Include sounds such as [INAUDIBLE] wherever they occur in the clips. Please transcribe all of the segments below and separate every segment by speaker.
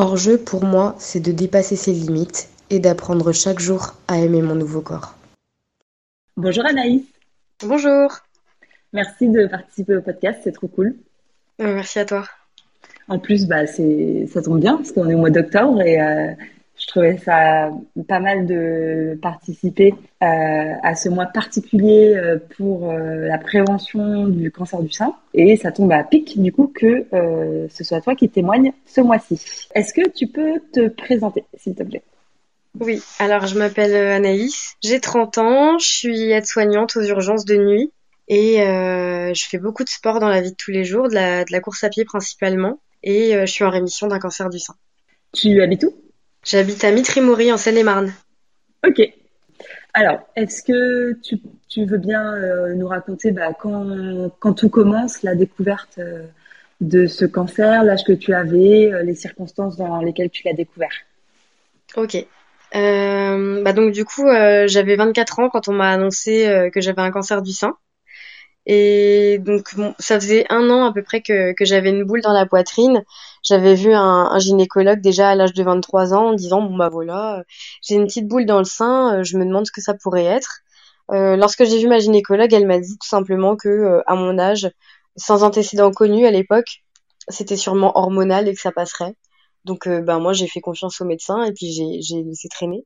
Speaker 1: Hors-jeu, pour moi, c'est de dépasser ses limites et d'apprendre chaque jour à aimer mon nouveau corps.
Speaker 2: Bonjour Anaïs.
Speaker 3: Bonjour.
Speaker 2: Merci de participer au podcast, c'est trop cool.
Speaker 3: Euh, merci à toi.
Speaker 2: En plus, bah, ça tombe bien parce qu'on est au mois d'octobre et euh, trouvais ça pas mal de participer euh, à ce mois particulier euh, pour euh, la prévention du cancer du sein. Et ça tombe à pic du coup que ce soit toi qui témoigne ce mois-ci. Est-ce que tu peux te présenter, s'il te plaît?
Speaker 3: Oui, alors je m'appelle Anaïs, j'ai 30 ans, je suis aide-soignante aux urgences de nuit. Et je fais beaucoup de sport dans la vie de tous les jours, de la, de la course à pied principalement, et je suis en rémission d'un cancer du sein.
Speaker 2: Tu habites où?
Speaker 3: J'habite à Mitry-Maury en Seine-et-Marne.
Speaker 2: Ok. Alors, est-ce que tu, veux bien euh, nous raconter bah, quand, quand, tout commence, la découverte euh, de ce cancer, l'âge que tu avais, euh, les circonstances dans lesquelles tu l'as découvert?
Speaker 3: Ok. bah donc du coup, j'avais 24 ans quand on m'a annoncé que j'avais un cancer du sein. Et donc, bon, ça faisait un an à peu près que, que j'avais une boule dans la poitrine. J'avais vu un, un, gynécologue déjà à l'âge de 23 ans en disant, bon bah voilà, j'ai une petite boule dans le sein, euh, je me demande ce que ça pourrait être. Euh, lorsque j'ai vu ma gynécologue, elle m'a dit tout simplement que euh, à mon âge, sans antécédent connu à l'époque, c'était sûrement hormonal et que ça passerait. Donc ben moi j'ai fait confiance au médecin et puis j'ai laissé traîner.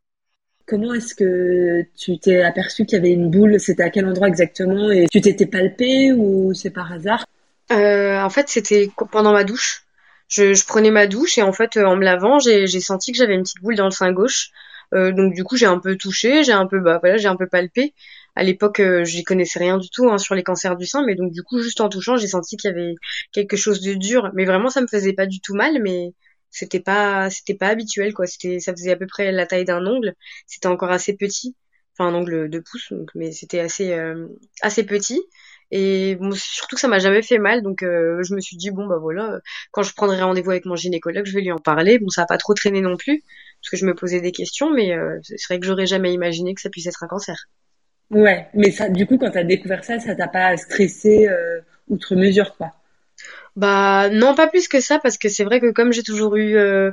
Speaker 2: Comment est-ce que tu t'es aperçu qu'il y avait une boule C'était à quel endroit exactement Et tu t'étais palpé ou c'est par hasard?
Speaker 3: Euh, En fait, c'était pendant ma douche. Je, je, prenais ma douche et en fait, en me lavant, j'ai senti que j'avais une petite boule dans le sein gauche. Euh, donc du coup, j'ai un peu touché, j'ai un peu, bah voilà, j'ai un peu palpé. À l'époque, euh, j'y connaissais rien du tout hein, sur les cancers du sein, mais donc du coup, juste en touchant, j'ai senti qu'il y avait quelque chose de dur. Mais vraiment, ça me faisait pas du tout mal, mais c'était pas c'était pas habituel quoi. C'était ça faisait à peu près la taille d'un ongle. C'était encore assez petit. Enfin un ongle de pouce donc mais c'était assez euh, assez petit. Et surtout que ça m'a jamais fait mal. Donc euh, je me suis dit bon bah voilà. Quand je prendrai rendez-vous avec mon gynécologue je vais lui en parler. Bon ça a pas trop traîné non plus parce que je me posais des questions mais euh, c'est vrai que j'aurais jamais imaginé que ça puisse être un cancer.
Speaker 2: Ouais mais ça du coup quand t'as découvert ça ça t'a pas stressé outre mesure quoi
Speaker 3: bah non, pas plus que ça, parce que c'est vrai que comme j'ai toujours eu euh,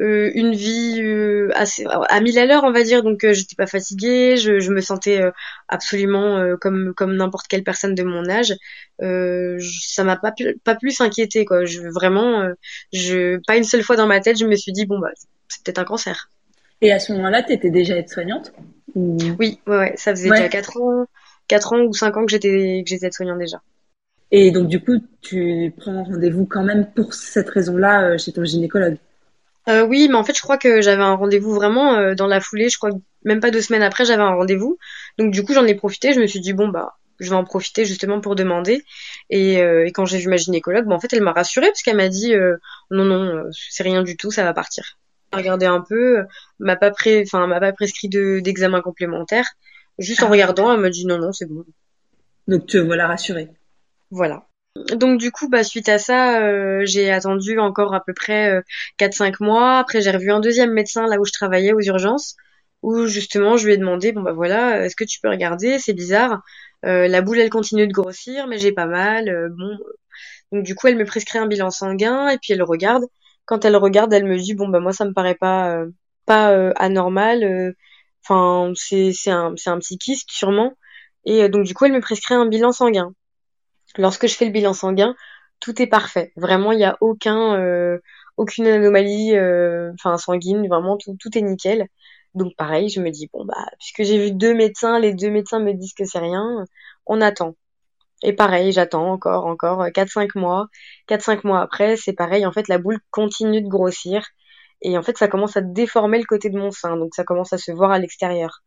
Speaker 3: euh, une vie euh, assez à mille à l'heure, on va dire, donc j'étais pas fatiguée, je, je me sentais absolument comme comme n'importe quelle personne de mon âge. ça m'a pas pas plus inquiété quoi. Je vraiment, je pas une seule fois dans ma tête, je me suis dit bon bah c'est peut-être un cancer.
Speaker 2: Et à ce moment-là, tu étais déjà aide-soignante
Speaker 3: Oui, ouais, ouais, ça faisait déjà quatre ans, quatre ans ou cinq ans que j'étais que j'étais aide-soignante déjà.
Speaker 2: Et donc, du coup, tu prends rendez-vous quand même pour cette raison-là euh, chez ton gynécologue
Speaker 3: euh, Oui, mais en fait, je crois que j'avais un rendez-vous vraiment euh, dans la foulée. Je crois que même pas deux semaines après, j'avais un rendez-vous. Donc, du coup, j'en ai profité. Je me suis dit, bon, bah, je vais en profiter justement pour demander. Et, euh, et quand j'ai vu ma gynécologue, bah, en fait, elle m'a rassurée parce qu'elle m'a dit, non, non, c'est rien du tout, ça va partir. Regardé un peu, m'a pas pré... enfin, m'a pas prescrit de d'examen complémentaire. Juste en ah. regardant, elle m'a dit, non, non, c'est bon.
Speaker 2: Donc, tu voilà rassurée.
Speaker 3: Voilà. Donc du coup, bah suite à ça, euh, j'ai attendu encore à peu près euh, 4-5 mois. Après, j'ai revu un deuxième médecin là où je travaillais aux urgences, où justement je lui ai demandé, bon bah voilà, est-ce que tu peux regarder? C'est bizarre, euh, la boule elle continue de grossir, mais j'ai pas mal. Euh, bon, donc du coup, elle me prescrit un bilan sanguin et puis elle regarde. Quand elle regarde, elle me dit bon bah moi ça me paraît pas pas anormal. Enfin c'est c'est un c'est un petit kyste sûrement. Et donc du coup, elle me prescrit un bilan sanguin. Lorsque je fais le bilan sanguin, tout est parfait. Vraiment, il n'y a aucun, euh, aucune anomalie, euh, enfin sanguine. Vraiment, tout, tout est nickel. Donc pareil, je me dis bon bah puisque j'ai vu deux médecins, les deux médecins me disent que c'est rien, on attend. Et pareil, j'attends encore, encore 4-5 euh, mois. 4-5 mois après, c'est pareil, en fait, la boule continue de grossir. Et en fait, ça commence à déformer le côté de mon sein. Donc, ça commence à se voir à l'extérieur.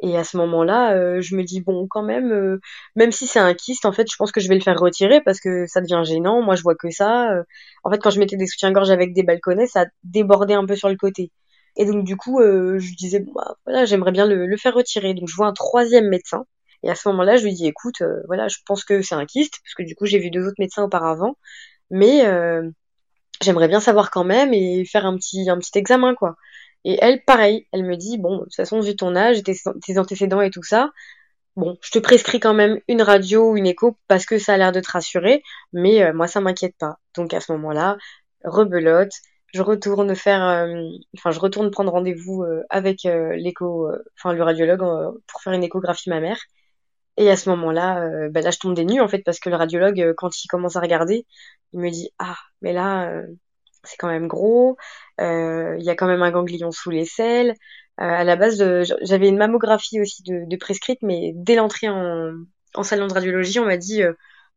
Speaker 3: Et à ce moment-là, euh, je me dis bon, quand même, euh, même si c'est un kyste, en fait, je pense que je vais le faire retirer parce que ça devient gênant. Moi, je vois que ça. Euh. En fait, quand je mettais des soutiens-gorge avec des balconnets, ça débordait un peu sur le côté. Et donc, du coup, je disais bon, bah, voilà, j'aimerais bien le, faire retirer. Donc, je vois un troisième médecin. Et à ce moment-là, je lui dis écoute, voilà, je pense que c'est un kyste parce que du coup, j'ai vu deux autres médecins auparavant, mais j'aimerais bien savoir quand même et faire un petit examen quoi. Et elle, pareil, elle me dit, bon, de toute façon, vu ton âge, tes, tes antécédents et tout ça, bon, je te prescris quand même une radio ou une écho parce que ça a l'air de te rassurer, mais euh, moi, ça m'inquiète pas. Donc à ce moment-là, rebelote, je retourne faire, enfin je retourne prendre rendez-vous avec l'écho, enfin le radiologue pour faire une échographie mammaire. Et à ce moment-là, ben là je tombe des nues en fait parce que le radiologue quand il commence à regarder, il me dit ah mais là c'est quand même gros, il y a quand même un ganglion sous les selles. à la base, j'avais une mammographie aussi de, prescrite, mais dès l'entrée en, salon de radiologie, on m'a dit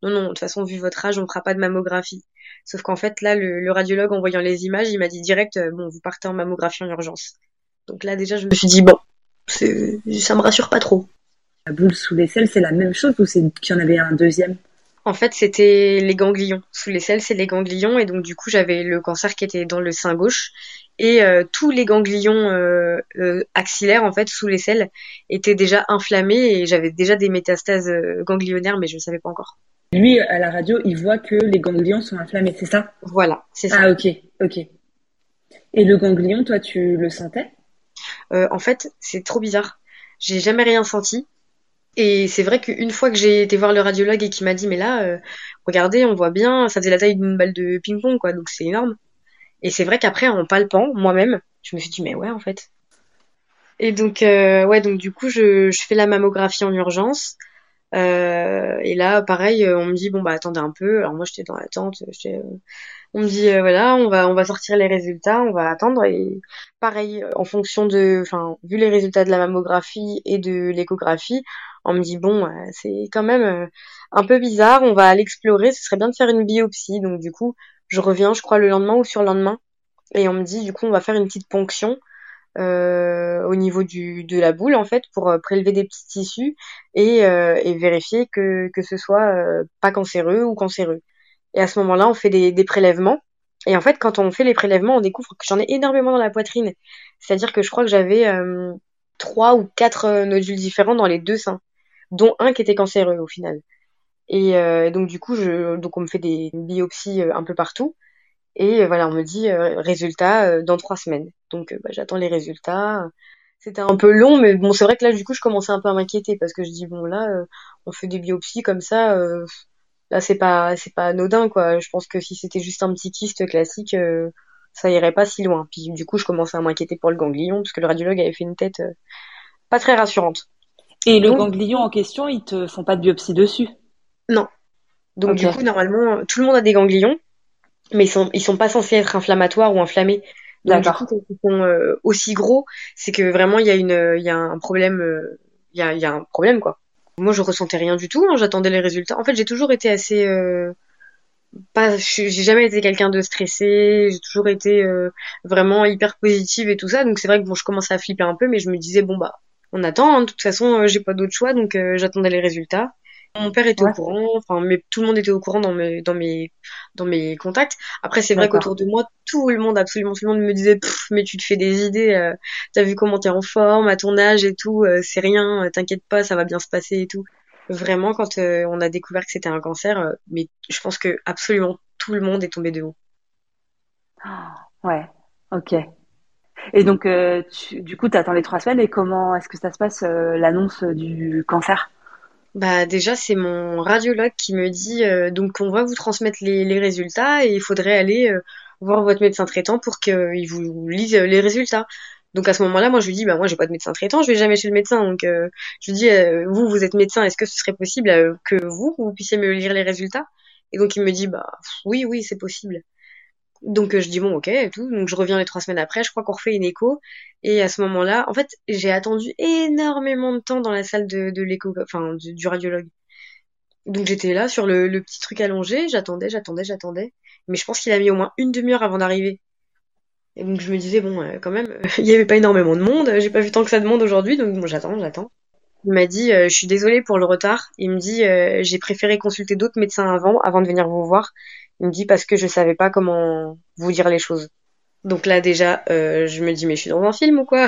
Speaker 3: non, non, de toute façon, vu votre âge, on ne fera pas de mammographie. Sauf qu'en fait, là, le, radiologue, en voyant les images, il m'a dit direct, euh, bon, vous partez en mammographie en urgence. Donc là, déjà, je me suis dit, bon, ça me rassure pas trop.
Speaker 2: La boule sous les selles, c'est la même chose ou c'est qu'il y en avait un deuxième?
Speaker 3: En fait, c'était les ganglions. Sous les selles, c'est les ganglions. Et donc, du coup, j'avais le cancer qui était dans le sein gauche. Et euh, tous les ganglions euh, axillaires, en fait, sous les selles, étaient déjà inflammés. Et j'avais déjà des métastases ganglionnaires, mais je ne savais pas encore.
Speaker 2: Lui, à la radio, il voit que les ganglions sont inflammés, c'est ça?
Speaker 3: Voilà, c'est ça.
Speaker 2: Ah, ok, ok. Et le ganglion, toi, tu le sentais?
Speaker 3: Euh, En fait, c'est trop bizarre. J'ai jamais rien senti. Et c'est vrai qu'une fois que j'ai été voir le radiologue et qu'il m'a dit, mais là, euh, regardez, on voit bien, ça faisait la taille d'une balle de ping-pong, quoi, donc c'est énorme. Et c'est vrai qu'après, en palpant, moi-même, je me suis dit, mais ouais, en fait. Et donc, euh, ouais, donc du coup, je, je fais la mammographie en urgence. Euh, et là, pareil, euh, on me dit bon bah attendez un peu. Alors moi j'étais dans l'attente. Euh, on me dit voilà, on va on va sortir les résultats, on va attendre et pareil en fonction de, enfin vu les résultats de la mammographie et de l'échographie, on me dit bon c'est quand même un peu bizarre, on va l'explorer. Ce serait bien de faire une biopsie. Donc du coup je reviens, je crois le lendemain ou sur le lendemain et on me dit du coup on va faire une petite ponction euh, au niveau du, de la boule en fait pour euh, prélever des petits tissus et, euh, et vérifier que, que ce soit pas cancéreux ou cancéreux. Et à ce moment-là, on fait des, des prélèvements. Et en fait, quand on fait les prélèvements, on découvre que j'en ai énormément dans la poitrine. C'est-à-dire que je crois que j'avais trois ou quatre nodules différents dans les deux seins, dont un qui était cancéreux au final. Et donc du coup, je, donc on me fait des biopsies un peu partout. Et euh, voilà, on me dit euh, résultat euh, dans trois semaines. Donc bah, j'attends les résultats. C'était un peu long, mais bon, c'est vrai que là, du coup, je commençais un peu à m'inquiéter parce que je dis bon là, on fait des biopsies comme ça. là, c'est pas c'est pas anodin quoi. Je pense que si c'était juste un petit kyste classique, ça irait pas si loin. Puis du coup, je commençais à m'inquiéter pour le ganglion parce que le radiologue avait fait une tête pas très rassurante.
Speaker 2: Et le ganglion en question, ils te font pas de biopsie dessus?
Speaker 3: Non. Donc du coup, normalement, tout le monde a des ganglions mais ils sont ils sont pas censés être inflammatoires ou inflammés. Donc du coup, quand ils sont euh, aussi gros, c'est que vraiment il y a une il y a un problème euh, il y a il y a un problème quoi. Moi, je ressentais rien du tout. Hein, J'attendais les résultats. En fait, j'ai toujours été assez euh, pas j'ai jamais été quelqu'un de stressé j'ai toujours été vraiment hyper positive et tout ça donc c'est vrai que bon je commençais à flipper un peu mais je me disais bon bah on attend hein. de toute façon j'ai pas d'autre choix donc j'attendais les résultats mon père était au courant, enfin, mais tout le monde était au courant dans mes, dans mes, dans mes contacts. Après, c'est vrai qu'autour de moi, tout le monde, absolument tout le monde me disait, mais tu te fais des idées, euh, t'as vu comment t'es en forme, à ton âge et tout, euh, c'est rien, euh, t'inquiète pas, ça va bien se passer et tout. Vraiment, quand on a découvert que c'était un cancer, mais je pense que absolument tout le monde est tombé de haut.
Speaker 2: Ah, ouais, ok. Et donc, du coup, t'attends les trois semaines et comment est-ce que ça se passe l'annonce du cancer?
Speaker 3: Bah déjà c'est mon radiologue qui me dit euh, donc on va vous transmettre les, résultats et il faudrait aller euh, voir votre médecin traitant pour qu'il vous lise les résultats. Donc à ce moment-là, moi je lui dis bah moi j'ai pas de médecin traitant, je vais jamais chez le médecin. Donc euh, je lui dis vous vous êtes médecin, est-ce que ce serait possible que vous vous puissiez me lire les résultats? Et donc il me dit bah oui oui c'est possible. Donc je dis bon ok et tout. Donc je reviens les trois semaines après, je crois qu'on refait une écho. Et à ce moment-là, en fait, j'ai attendu énormément de temps dans la salle de, l'écho, enfin du, radiologue. Donc j'étais là sur le, petit truc allongé, j'attendais, j'attendais, j'attendais. Mais je pense qu'il a mis au moins une demi-heure avant d'arriver. Et donc je me disais bon, euh, quand même, [LAUGHS] il y avait pas énormément de monde. J'ai pas vu tant que ça de monde aujourd'hui, donc bon, j'attends, j'attends. Il m'a dit, euh, je suis désolée pour le retard. Il me dit, euh, j'ai préféré consulter d'autres médecins avant, avant de venir vous voir. Il me dit parce que je savais pas comment vous dire les choses. Donc là déjà, euh, je me dis mais je suis dans un film ou quoi?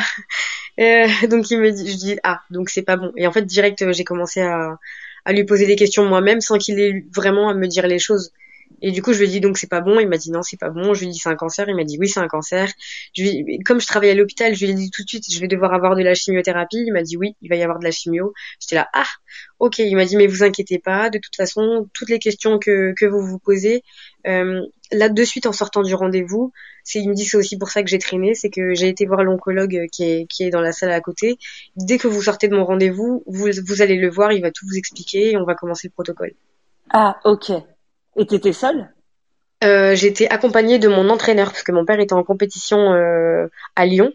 Speaker 3: Euh, Donc il me dit, je dis ah donc c'est pas bon. Et en fait direct euh, j'ai commencé à, à lui poser des questions moi-même sans qu'il ait vraiment à me dire les choses. Et du coup, je lui ai dit donc c'est pas bon. Il m'a dit non, c'est pas bon. Je lui ai dit c'est un cancer. Il m'a dit oui, c'est un cancer. Je lui comme je travaillais à l'hôpital, je lui ai dit tout de suite je vais devoir avoir de la chimiothérapie. Il m'a dit oui, il va y avoir de la chimio. J'étais là ah ok. Il m'a dit mais vous inquiétez pas. De toute façon, toutes les questions que que vous vous posez, euh, là de suite en sortant du rendez-vous, c'est il me dit c'est aussi pour ça que j'ai traîné, c'est que j'ai été voir l'oncologue qui est qui est dans la salle à côté. Dès que vous sortez de mon rendez-vous, vous vous allez le voir, il va tout vous expliquer et on va commencer le protocole.
Speaker 2: Ah ok. Et t'étais seule?
Speaker 3: Euh, J'étais accompagnée de mon entraîneur parce que mon père était en compétition euh, à Lyon.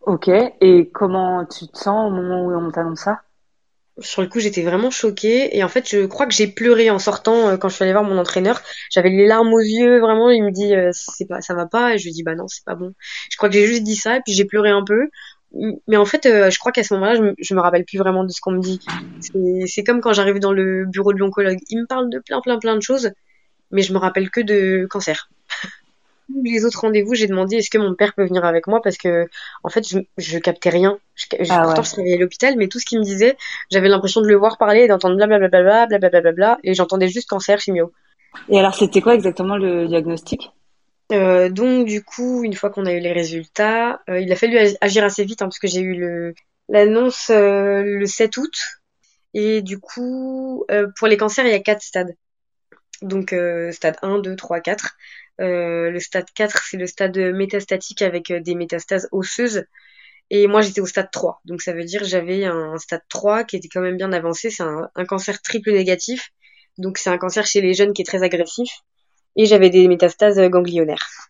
Speaker 2: Ok. Et comment tu te sens au moment où on t'annonce ça?
Speaker 3: Sur le coup, j'étais vraiment choquée et en fait, je crois que j'ai pleuré en sortant euh, quand je suis allée voir mon entraîneur. J'avais les larmes aux yeux, vraiment. Il me dit euh, c'est pas, ça va pas et je lui dis bah non, c'est pas bon. Je crois que j'ai juste dit ça et puis j'ai pleuré un peu. Mais en fait, euh, je crois qu'à ce moment-là, je, me, je me rappelle plus vraiment de ce qu'on me dit. C'est comme quand j'arrive dans le bureau de l'oncologue. Il me parle de plein, plein, plein de choses, mais je me rappelle que de cancer [LAUGHS] les autres rendez-vous, j'ai demandé est-ce que mon père peut venir avec moi? Parce que en fait je, je captais rien. Je, ah pourtant je travaillais à l'hôpital, mais tout ce qu'il me disait, j'avais l'impression de le voir parler et d'entendre blablabla, blablabla, et j'entendais juste cancer, chimio.
Speaker 2: Et alors c'était quoi exactement le diagnostic?
Speaker 3: Euh, donc du coup, une fois qu'on a eu les résultats, euh, il a fallu agir assez vite hein, parce que j'ai eu l'annonce euh, le 7 août et du coup pour les cancers il y a quatre stades. Donc stade 1, 2, 3, 4. Euh, le stade 4, c'est le stade métastatique avec des métastases osseuses. Et moi, j'étais au stade 3. Donc, ça veut dire j'avais un stade 3 qui était quand même bien avancé. C'est un, cancer triple négatif. Donc, c'est un cancer chez les jeunes qui est très agressif. Et j'avais des métastases ganglionnaires.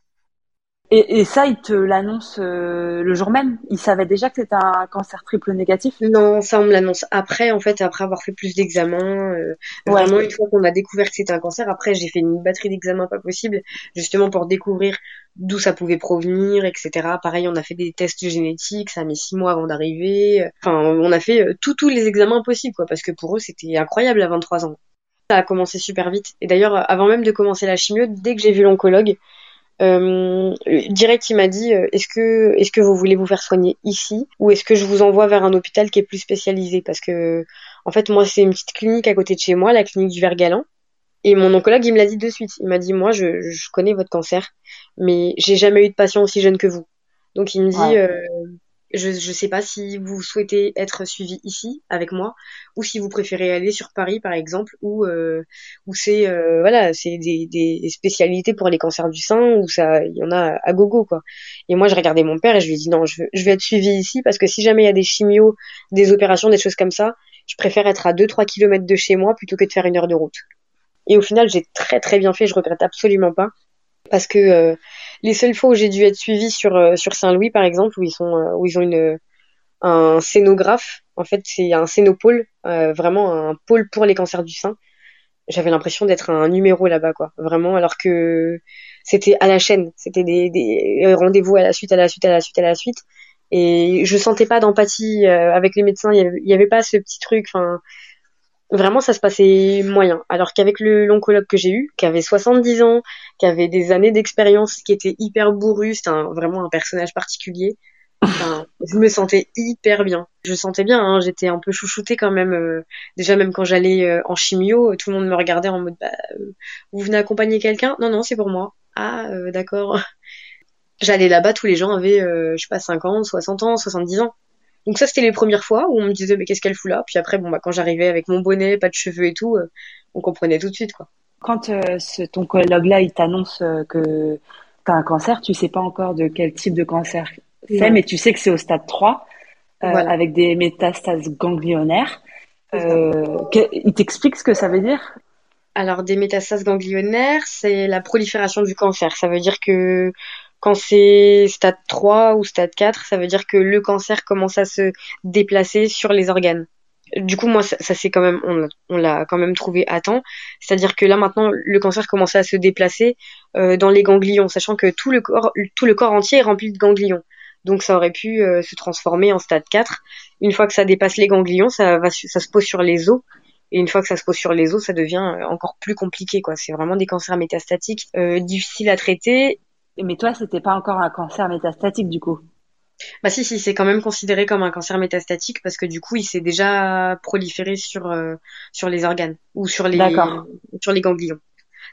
Speaker 2: Et, et, ça, il te l'annonce euh, le jour même? Il savait déjà que c'était un cancer triple négatif?
Speaker 3: Non, ça on me l'annonce après, en fait, après avoir fait plus d'examens. Euh, Vraiment, une fois qu'on a découvert que c'était un cancer, après j'ai fait une batterie d'examens pas possible, justement pour découvrir d'où ça pouvait provenir, etc. Pareil, on a fait des tests génétiques, ça a mis six mois avant d'arriver. Enfin, on a fait euh, tous tous les examens possibles, quoi, parce que pour eux c'était incroyable à 23 ans. Ça a commencé super vite. Et d'ailleurs, avant même de commencer la chimio, dès que j'ai vu l'oncologue, euh, direct, il m'a dit euh, est-ce que est-ce que vous voulez vous faire soigner ici ou est-ce que je vous envoie vers un hôpital qui est plus spécialisé? Parce que en fait moi c'est une petite clinique à côté de chez moi, la clinique du Vergalan. Et mon oncologue il me l'a dit de suite. Il m'a dit moi je, je connais votre cancer, mais j'ai jamais eu de patient aussi jeune que vous. Donc il me dit euh, je ne sais pas si vous souhaitez être suivi ici avec moi ou si vous préférez aller sur Paris par exemple où euh, où c'est euh, voilà c'est des, des spécialités pour les cancers du sein où ça il y en a à gogo quoi. Et moi je regardais mon père et je lui ai dit non je, je vais être suivi ici parce que si jamais il y a des chimios des opérations des choses comme ça je préfère être à 2-3 kilomètres de chez moi plutôt que de faire une heure de route. Et au final j'ai très très bien fait je regrette absolument pas parce que euh, les seules fois où j'ai dû être suivie sur euh, sur Saint-Louis par exemple où ils sont euh, où ils ont une un scénographe en fait c'est un scénopôle vraiment un pôle pour les cancers du sein. J'avais l'impression d'être un numéro là-bas quoi. Vraiment alors que c'était à la chaîne. C'était des, des rendez-vous à la suite à la suite à la suite à la suite. Et je sentais pas d'empathie avec les médecins. Il y avait pas ce petit truc enfin vraiment ça se passait moyen. Alors qu'avec le l'oncologue que j'ai eu, qui avait 70 ans, qui avait des années d'expérience, qui était hyper bourru, c'était vraiment un personnage particulier. je me sentais hyper bien. Je sentais bien, hein, j'étais un peu chouchoutée quand même. Euh, déjà même quand j'allais euh, en chimio, tout le monde me regardait en mode bah, euh, vous venez accompagner quelqu'un? Non non, c'est pour moi. Ah d'accord. [LAUGHS] J'allais là-bas, tous les gens avaient je sais pas 50, 60 ans, 70 ans. Donc ça, c'était les premières fois où on me disait mais qu'est-ce qu'elle fout là? Puis après, bon bah quand j'arrivais avec mon bonnet, pas de cheveux et tout, euh, on comprenait tout de suite quoi.
Speaker 2: Quand euh, ce, ton collègue là, il t'annonce euh, que tu as un cancer, tu sais pas encore de quel type de cancer c'est, mais tu sais que c'est au stade 3 avec des métastases ganglionnaires. il t'explique ce que ça veut dire?
Speaker 3: Alors des métastases ganglionnaires, c'est la prolifération du cancer. Ça veut dire que quand c'est stade 3 ou stade 4, ça veut dire que le cancer commence à se déplacer sur les organes. Du coup, moi, ça, c'est quand même, on, l'a quand même trouvé à temps. C'est-à-dire que là, maintenant, le cancer commence à se déplacer euh, dans les ganglions, sachant que tout le corps, tout le corps entier est rempli de ganglions. Donc, ça aurait pu euh, se transformer en stade 4. Une fois que ça dépasse les ganglions, ça va, ça se pose sur les os. Et une fois que ça se pose sur les os, ça devient euh, encore plus compliqué, quoi. C'est vraiment des cancers métastatiques difficiles à traiter
Speaker 2: mais toi, c'était pas encore un cancer métastatique du coup.
Speaker 3: Bah si, si, c'est quand même considéré comme un cancer métastatique parce que du coup, il s'est déjà proliféré sur euh, sur les organes ou sur les sur les ganglions.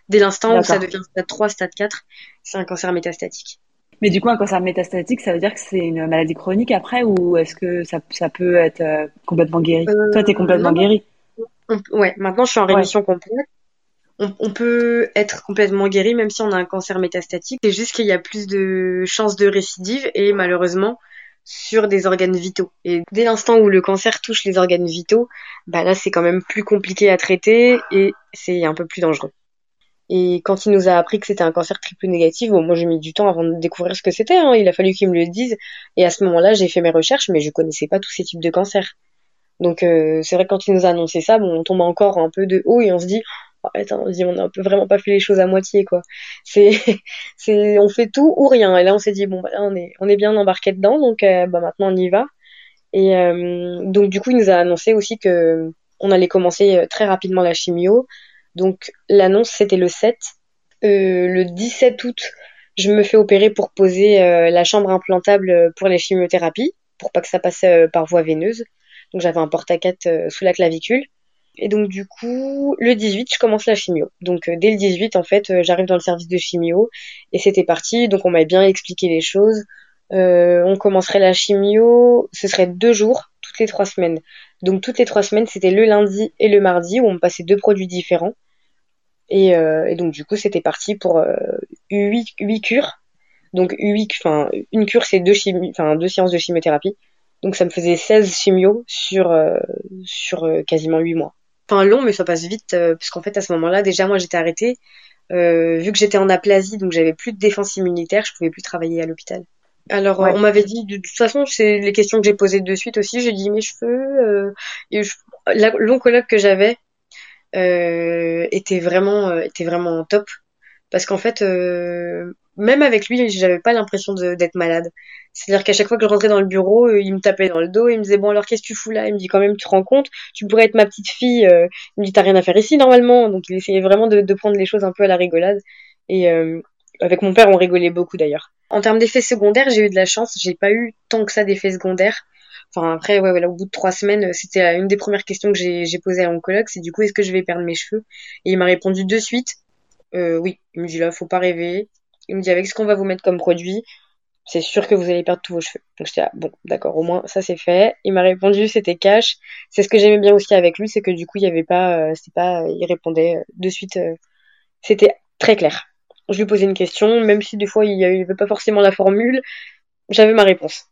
Speaker 3: Dès l'instant où ça devient stade 3, stade 4, c'est un cancer métastatique.
Speaker 2: Mais du coup, un cancer métastatique, ça veut dire que c'est une maladie chronique après ou est-ce que ça, ça peut être euh, complètement guéri? Euh, Toi, t'es complètement guéri.
Speaker 3: Ouais, maintenant je suis en rémission complète. On, peut être complètement guéri même si on a un cancer métastatique. C'est juste qu'il y a plus de chances de récidive et malheureusement sur des organes vitaux. Et dès l'instant où le cancer touche les organes vitaux, bah là c'est quand même plus compliqué à traiter et c'est un peu plus dangereux. Et quand il nous a appris que c'était un cancer triple négatif, bon, moi j'ai mis du temps avant de découvrir ce que c'était. Hein. Il a fallu qu'il me le dise. Et à ce moment-là, j'ai fait mes recherches, mais je connaissais pas tous ces types de cancers. Donc euh, c'est vrai que quand il nous a annoncé ça, bon, on tombe encore un peu de haut et on se dit, oh, on, dit, on vraiment pas fait les choses à moitié quoi. C'est, [LAUGHS] c'est, on fait tout ou rien. Et là on s'est dit bon, bah, on est, on est bien embarqué dedans, donc euh, bah maintenant on y va. Et euh, donc du coup il nous a annoncé aussi que on allait commencer très rapidement la chimio donc l'annonce c'était le 7. Euh, le 17 août, je me fais opérer pour poser euh, la chambre implantable pour les chimiothérapies, pour pas que ça passe euh, par voie veineuse. Donc j'avais un porte à sous la clavicule. Et donc du coup, le 18, je commence la chimio. Donc dès le 18, en fait, j'arrive dans le service de chimio et c'était parti. Donc on m'a bien expliqué les choses. on commencerait la chimio, ce serait deux jours toutes les trois semaines. Donc toutes les trois semaines, c'était le lundi et le mardi où on me passait deux produits différents. Et, euh, et donc du coup, c'était parti pour euh, 8, 8 cures. Donc 8, enfin une cure, c'est deux, chimie, deux séances de chimiothérapie. Donc ça me faisait 16 chimios sur, euh, sur euh, quasiment 8 mois. Enfin long, mais ça passe vite, euh, puisqu'en fait à ce moment-là, déjà moi j'étais arrêtée. vu que j'étais en aplasie, donc j'avais plus de défense immunitaire, je pouvais plus travailler à l'hôpital. Alors on m'avait dit de toute façon c'est les questions que j'ai posées de suite aussi. J'ai dit mes cheveux, et l'oncologue que j'avais, euh, était vraiment euh, était vraiment top parce qu'en fait euh, même avec lui j'avais pas l'impression d'être malade. C'est à dire qu'à chaque fois que je rentrais dans le bureau il me tapait dans le dos il me disait bon alors qu'est-ce que tu fous là? Il me dit quand même tu te rends compte tu pourrais être ma petite fille il me dit t'as rien à faire ici normalement. Donc il essayait vraiment de, de prendre les choses un peu à la rigolade. Et avec mon père on rigolait beaucoup d'ailleurs. En termes d'effets secondaires j'ai eu de la chance. J'ai pas eu tant que ça d'effets secondaires. Enfin après, ouais, voilà, au bout de trois semaines, c'était une des premières questions que j'ai posées à l'oncologue, c'est du coup est-ce que je vais perdre mes cheveux? Et il m'a répondu de suite, euh, oui. Il me dit là, faut pas rêver. Il me dit avec ce qu'on va vous mettre comme produit, c'est sûr que vous allez perdre tous vos cheveux. Donc j'étais bon, d'accord, au moins ça c'est fait. Il m'a répondu, c'était cash. C'est ce que j'aimais bien aussi avec lui, c'est que du coup il y avait pas, euh, c'était pas, il répondait euh, de suite. Euh, c'était très clair. Je lui posais une question, même si des fois il y avait pas forcément la formule, j'avais ma réponse.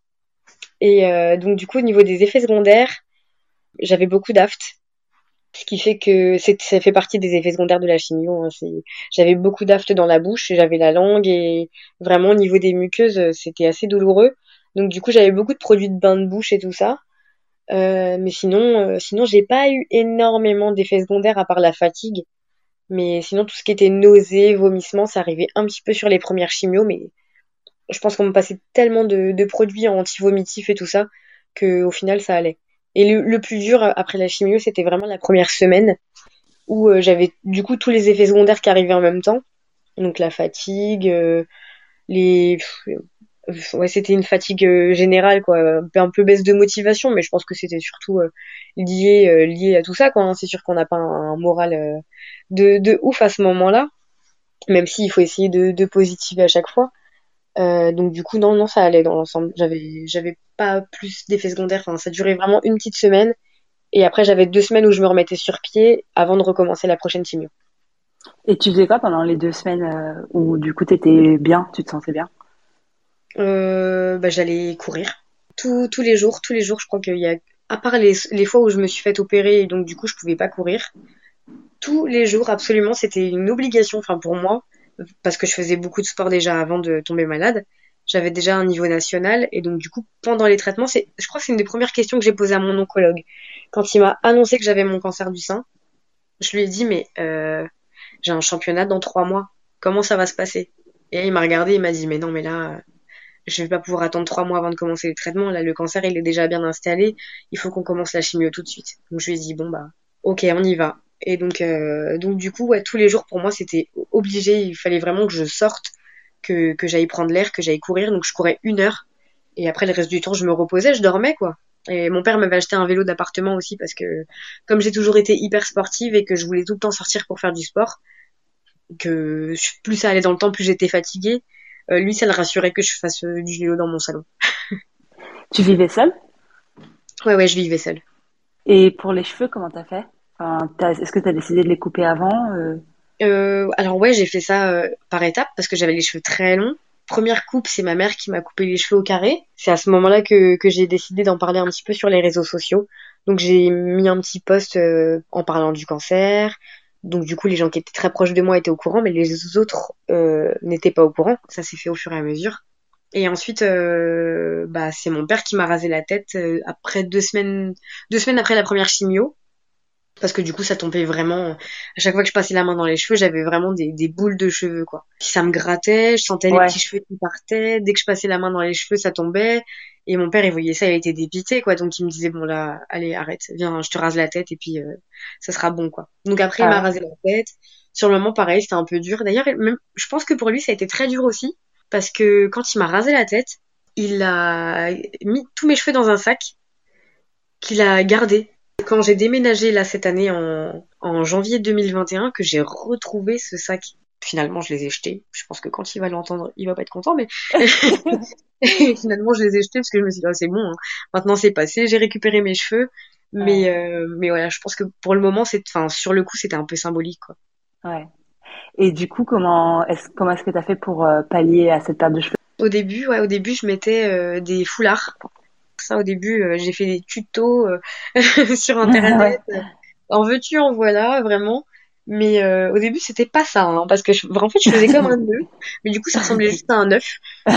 Speaker 3: Et euh, donc du coup, au niveau des effets secondaires, j'avais beaucoup d'aft, ce qui fait que ça fait partie des effets secondaires de la chimio. Hein. J'avais beaucoup d'aft dans la bouche, j'avais la langue et vraiment au niveau des muqueuses, c'était assez douloureux. Donc du coup, j'avais beaucoup de produits de bain de bouche et tout ça. Euh, mais sinon, euh, sinon j'ai pas eu énormément d'effets secondaires à part la fatigue. Mais sinon, tout ce qui était nausée, vomissement, ça arrivait un petit peu sur les premières chimios, mais je pense qu'on me passait tellement de, produits anti-vomitifs et tout ça que au final ça allait. Et le, plus dur après la chimio, c'était vraiment la première semaine où euh, j'avais du coup tous les effets secondaires qui arrivaient en même temps. Donc la fatigue, euh, les ouais, c'était une fatigue euh, générale quoi, un peu baisse de motivation, mais je pense que c'était surtout lié lié à tout ça quoi. Hein. C'est sûr qu'on n'a pas un, moral de, de ouf à ce moment-là, même s'il faut essayer de, de positiver à chaque fois. Euh, donc du coup non non ça allait dans l'ensemble. J'avais j'avais pas plus d'effets secondaires. Enfin ça durait vraiment une petite semaine et après j'avais deux semaines où je me remettais sur pied avant de recommencer la prochaine chimio.
Speaker 2: Et tu faisais quoi pendant les deux semaines euh, où du coup t'étais bien, tu te sentais bien?
Speaker 3: Euh, bah, j'allais courir tous tous les jours, tous les jours. Je crois qu'il y a à part les, les fois où je me suis fait opérer et donc du coup je pouvais pas courir. Tous les jours absolument c'était une obligation. Enfin pour moi parce que je faisais beaucoup de sport déjà avant de tomber malade. J'avais déjà un niveau national et donc du coup pendant les traitements, c'est, je crois que c'est une des premières questions que j'ai posées à mon oncologue quand il m'a annoncé que j'avais mon cancer du sein. Je lui ai dit mais euh, j'ai un championnat dans trois mois, comment ça va se passer? Et il m'a regardé, il m'a dit mais non mais là je vais pas pouvoir attendre trois mois avant de commencer le traitement. Là le cancer il est déjà bien installé, il faut qu'on commence la chimio tout de suite. Donc je lui ai dit bon bah ok on y va. Et donc, euh, donc du coup, ouais, tous les jours pour moi, c'était obligé. Il fallait vraiment que je sorte, que, que j'aille prendre l'air, que j'aille courir. Donc je courais une heure. Et après, le reste du temps, je me reposais, je dormais, quoi. Et mon père m'avait acheté un vélo d'appartement aussi parce que, comme j'ai toujours été hyper sportive et que je voulais tout le temps sortir pour faire du sport, que plus ça allait dans le temps, plus j'étais fatiguée. Euh, lui, ça le rassurait que je fasse euh, du vélo dans mon salon.
Speaker 2: tu vivais seule?
Speaker 3: Ouais, ouais, je vivais seule.
Speaker 2: Et pour les cheveux, comment t'as fait? Est-ce que tu as décidé de les couper avant euh?
Speaker 3: euh, alors ouais, j'ai fait ça euh, par étapes parce que j'avais les cheveux très longs. Première coupe, c'est ma mère qui m'a coupé les cheveux au carré. C'est à ce moment-là que, j'ai décidé d'en parler un petit peu sur les réseaux sociaux. Donc j'ai mis un petit post euh, en parlant du cancer. Donc du coup, les gens qui étaient très proches de moi étaient au courant, mais les autres n'étaient pas au courant. Ça s'est fait au fur et à mesure. Et ensuite, bah, c'est mon père qui m'a rasé la tête après deux semaines, deux semaines après la première chimio parce que du coup ça tombait vraiment à chaque fois que je passais la main dans les cheveux j'avais vraiment des, des boules de cheveux quoi. Ça me grattait je sentais les petits cheveux qui partaient. Dès que je passais la main dans les cheveux ça tombait. Et mon père il voyait ça il était dépité quoi. Donc il me disait bon là allez arrête viens je te rase la tête et puis euh, ça sera bon quoi. Donc après il m'a ah. rasé la tête. Sur le moment pareil c'était un peu dur. D'ailleurs même je pense que pour lui ça a été très dur aussi parce que quand il m'a rasé la tête il a mis tous mes cheveux dans un sac qu'il a gardé quand j'ai déménagé là cette année en, en janvier 2021 que j'ai retrouvé ce sac. Finalement, je les ai jetés. Je pense que quand il va l'entendre, il va pas être content, mais [LAUGHS] finalement, je les ai jetés parce que je me suis dit, ah, c'est bon, hein. maintenant c'est passé, j'ai récupéré mes cheveux. Mais, euh, mais voilà, je pense que pour le moment, c'est, enfin, sur le coup, c'était un peu symbolique, quoi.
Speaker 2: Ouais. Et du coup, comment est-ce, comment est-ce que tu as fait pour euh, pallier à cette perte de cheveux?
Speaker 3: Au début, ouais, au début, je mettais euh, des foulards ça au début. Euh, j'ai fait des tutos euh, [LAUGHS] sur internet. En veux-tu, en voilà, vraiment. Mais euh, au début, c'était pas ça, hein, parce que je, en fait, je faisais comme un nœud, mais du coup, ça ressemblait [LAUGHS] juste à un œuf. [LAUGHS]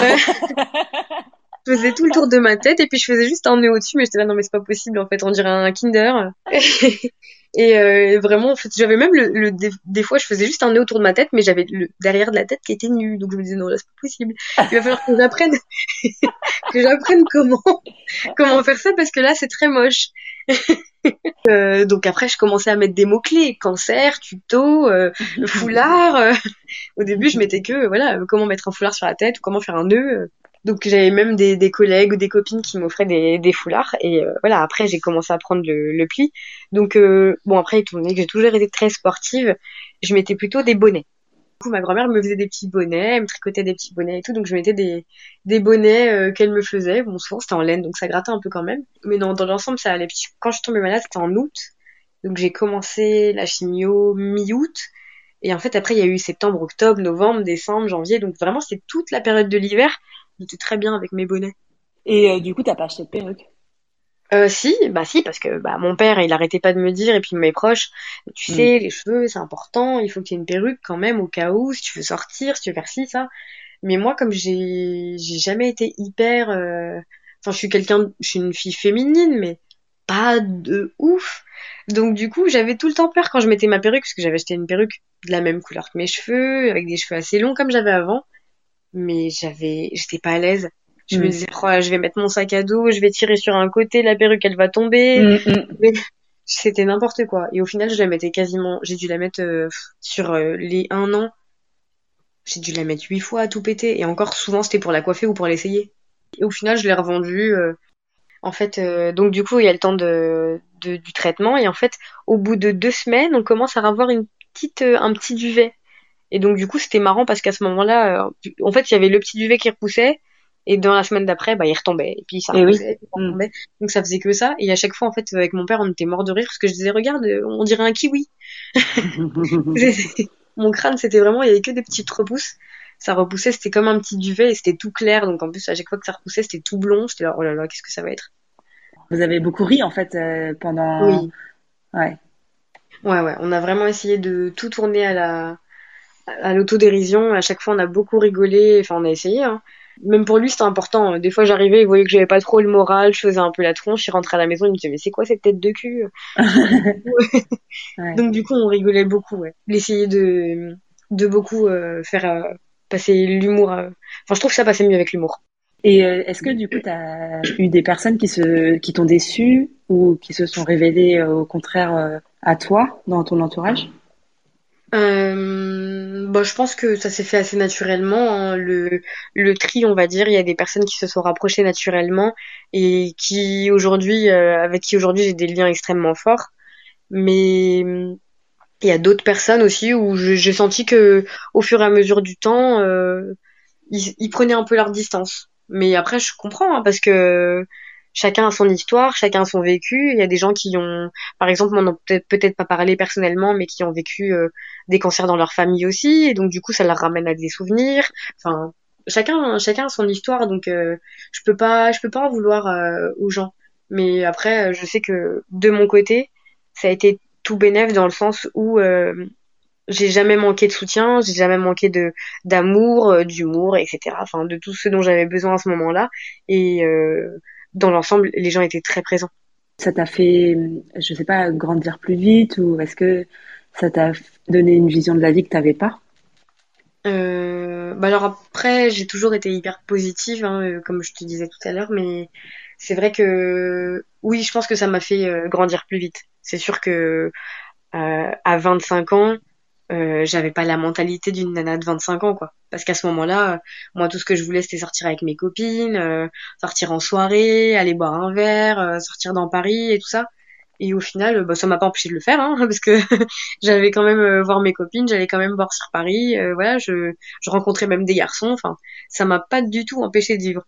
Speaker 3: je faisais tout le tour de ma tête et puis je faisais juste un nœud au-dessus, mais j'étais là, non, mais c'est pas possible, en fait, on dirait un Kinder. [LAUGHS] Et euh, vraiment, en fait, j'avais même le, des, fois, je faisais juste un nœud autour de ma tête, mais j'avais le derrière de la tête qui était nu. Donc je me disais non, là c'est pas possible. Il va falloir que j'apprenne, [LAUGHS] que j'apprenne comment comment faire ça parce que là c'est très moche. [LAUGHS] euh, donc après, je commençais à mettre des mots clés cancer, tuto, euh, foulard. Au début, je mettais que voilà comment mettre un foulard sur la tête ou comment faire un nœud. Donc j'avais même des, des, collègues ou des copines qui m'offraient des, des, foulards et euh, voilà après j'ai commencé à prendre le, le pli. Donc euh, bon après étant donné que j'ai toujours été très sportive, je mettais plutôt des bonnets. Du coup ma grand-mère me faisait des petits bonnets, elle me tricotait des petits bonnets et tout, donc je mettais des, des bonnets euh, qu'elle me faisait. Bon souvent c'était en laine donc ça grattait un peu quand même, mais non dans l'ensemble ça allait. Quand je tombée malade c'était en août, donc j'ai commencé la chimio mi-août. Et en fait, après, il y a eu septembre, octobre, novembre, décembre, janvier. Donc vraiment, c'était toute la période de l'hiver j'étais très bien avec mes bonnets.
Speaker 2: Et euh, du coup, t'as pas acheté de perruque?
Speaker 3: Euh, si, bah si, parce que bah mon père, il arrêtait pas de me dire, et puis mes proches, tu sais, les cheveux, c'est important, il faut que tu aies une perruque quand même au cas où, si tu veux sortir, si tu veux faire ci, ça. Mais moi, comme j'ai, j'ai jamais été hyper, euh, enfin, je suis quelqu'un, je suis une fille féminine, mais pas de ouf. Donc du coup, j'avais tout le temps peur quand je mettais ma perruque, parce que j'avais acheté une perruque de la même couleur que mes cheveux, avec des cheveux assez longs comme j'avais avant mais j'avais, j'étais pas à l'aise. Je me mm. disais, oh, je vais mettre mon sac à dos, je vais tirer sur un côté, la perruque elle va tomber. Mm, mm. c'était n'importe quoi. Et au final, je la mettais quasiment, j'ai dû la mettre euh, sur euh, les un an. J'ai dû la mettre huit fois à tout péter. Et encore, souvent, c'était pour la coiffer ou pour l'essayer. Et au final, je l'ai revendue. Euh, en fait, donc du coup, il y a le temps de, de, du traitement. Et en fait, au bout de deux semaines, on commence à avoir une petite, un petit duvet. Et donc du coup c'était marrant parce qu'à ce moment-là, euh, en fait il y avait le petit duvet qui repoussait et dans la semaine d'après bah il retombait et puis ça eh repoussait, mm. donc ça faisait que ça et à chaque fois en fait avec mon père on était mort de rire parce que je disais regarde on dirait un kiwi. [LAUGHS] mon crâne c'était vraiment il y avait que des petites repousses ça repoussait c'était comme un petit duvet et c'était tout clair donc en plus à chaque fois que ça repoussait c'était tout blond j'étais là oh là là qu'est-ce que ça va être?
Speaker 2: Vous avez beaucoup ri en fait euh, pendant.
Speaker 3: Oui. Ouais. Ouais ouais on a vraiment essayé de tout tourner à la à l'autodérision. À chaque fois, on a beaucoup rigolé. Enfin, on a essayé. Hein. Même pour lui, c'était important. Des fois, j'arrivais, il voyait que j'avais pas trop le moral, je faisais un peu la tronche, il rentrait à la maison, il me disait mais c'est quoi cette tête de cul? [LAUGHS] Donc du coup, on rigolait beaucoup. Ouais. Il essayait de de beaucoup euh, faire euh, passer l'humour. Euh. Enfin, je trouve que ça passait mieux avec l'humour.
Speaker 2: Et est-ce que du coup, tu as eu des personnes qui se qui t'ont déçu ou qui se sont révélées au contraire à toi dans ton entourage?
Speaker 3: Euh, bon, je pense que ça s'est fait assez naturellement. Hein. Le, le tri, on va dire, il y a des personnes qui se sont rapprochées naturellement et qui aujourd'hui, euh, avec qui aujourd'hui j'ai des liens extrêmement forts. Mais il y a d'autres personnes aussi où j'ai senti que au fur et à mesure du temps, euh, ils, ils, prenaient un peu leur distance. Mais après, je comprends hein, parce que chacun a son histoire, chacun a son vécu. Il y a des gens qui ont, par exemple, on n'en peut-être peut-être pas parlé personnellement, mais qui ont vécu euh, des cancers dans leur famille aussi, et donc du coup, ça leur ramène à des souvenirs. Enfin, chacun, chacun a son histoire, donc euh, je peux pas, je peux pas en vouloir euh, aux gens. Mais après, je sais que de mon côté, ça a été tout bénéf dans le sens où j'ai jamais manqué de soutien, j'ai jamais manqué de d'amour, d'humour, etc. Enfin, de tout ce dont j'avais besoin à ce moment-là. Et dans l'ensemble, les gens étaient très présents.
Speaker 2: Ça t'a fait, je sais pas, grandir plus vite ou est-ce que ça t'a donné une vision de la vie que t'avais pas?
Speaker 3: Euh, bah alors après, j'ai toujours été hyper positive, hein, euh, comme je te disais tout à l'heure, mais c'est vrai que oui, je pense que ça m'a fait euh, grandir plus vite. C'est sûr que euh, à 25 ans, euh, j'avais pas la mentalité d'une nana de 25 ans quoi. Parce qu'à ce moment-là euh, moi tout ce que je voulais c'était sortir avec mes copines euh, sortir en soirée aller boire un verre sortir dans Paris et tout ça. Et au final bah, ça m'a pas empêché de le faire hein, [LAUGHS] parce que [LAUGHS] j'allais quand même voir mes copines j'allais quand même boire sur Paris voilà je je rencontrais même des garçons enfin ça m'a pas du tout empêché de vivre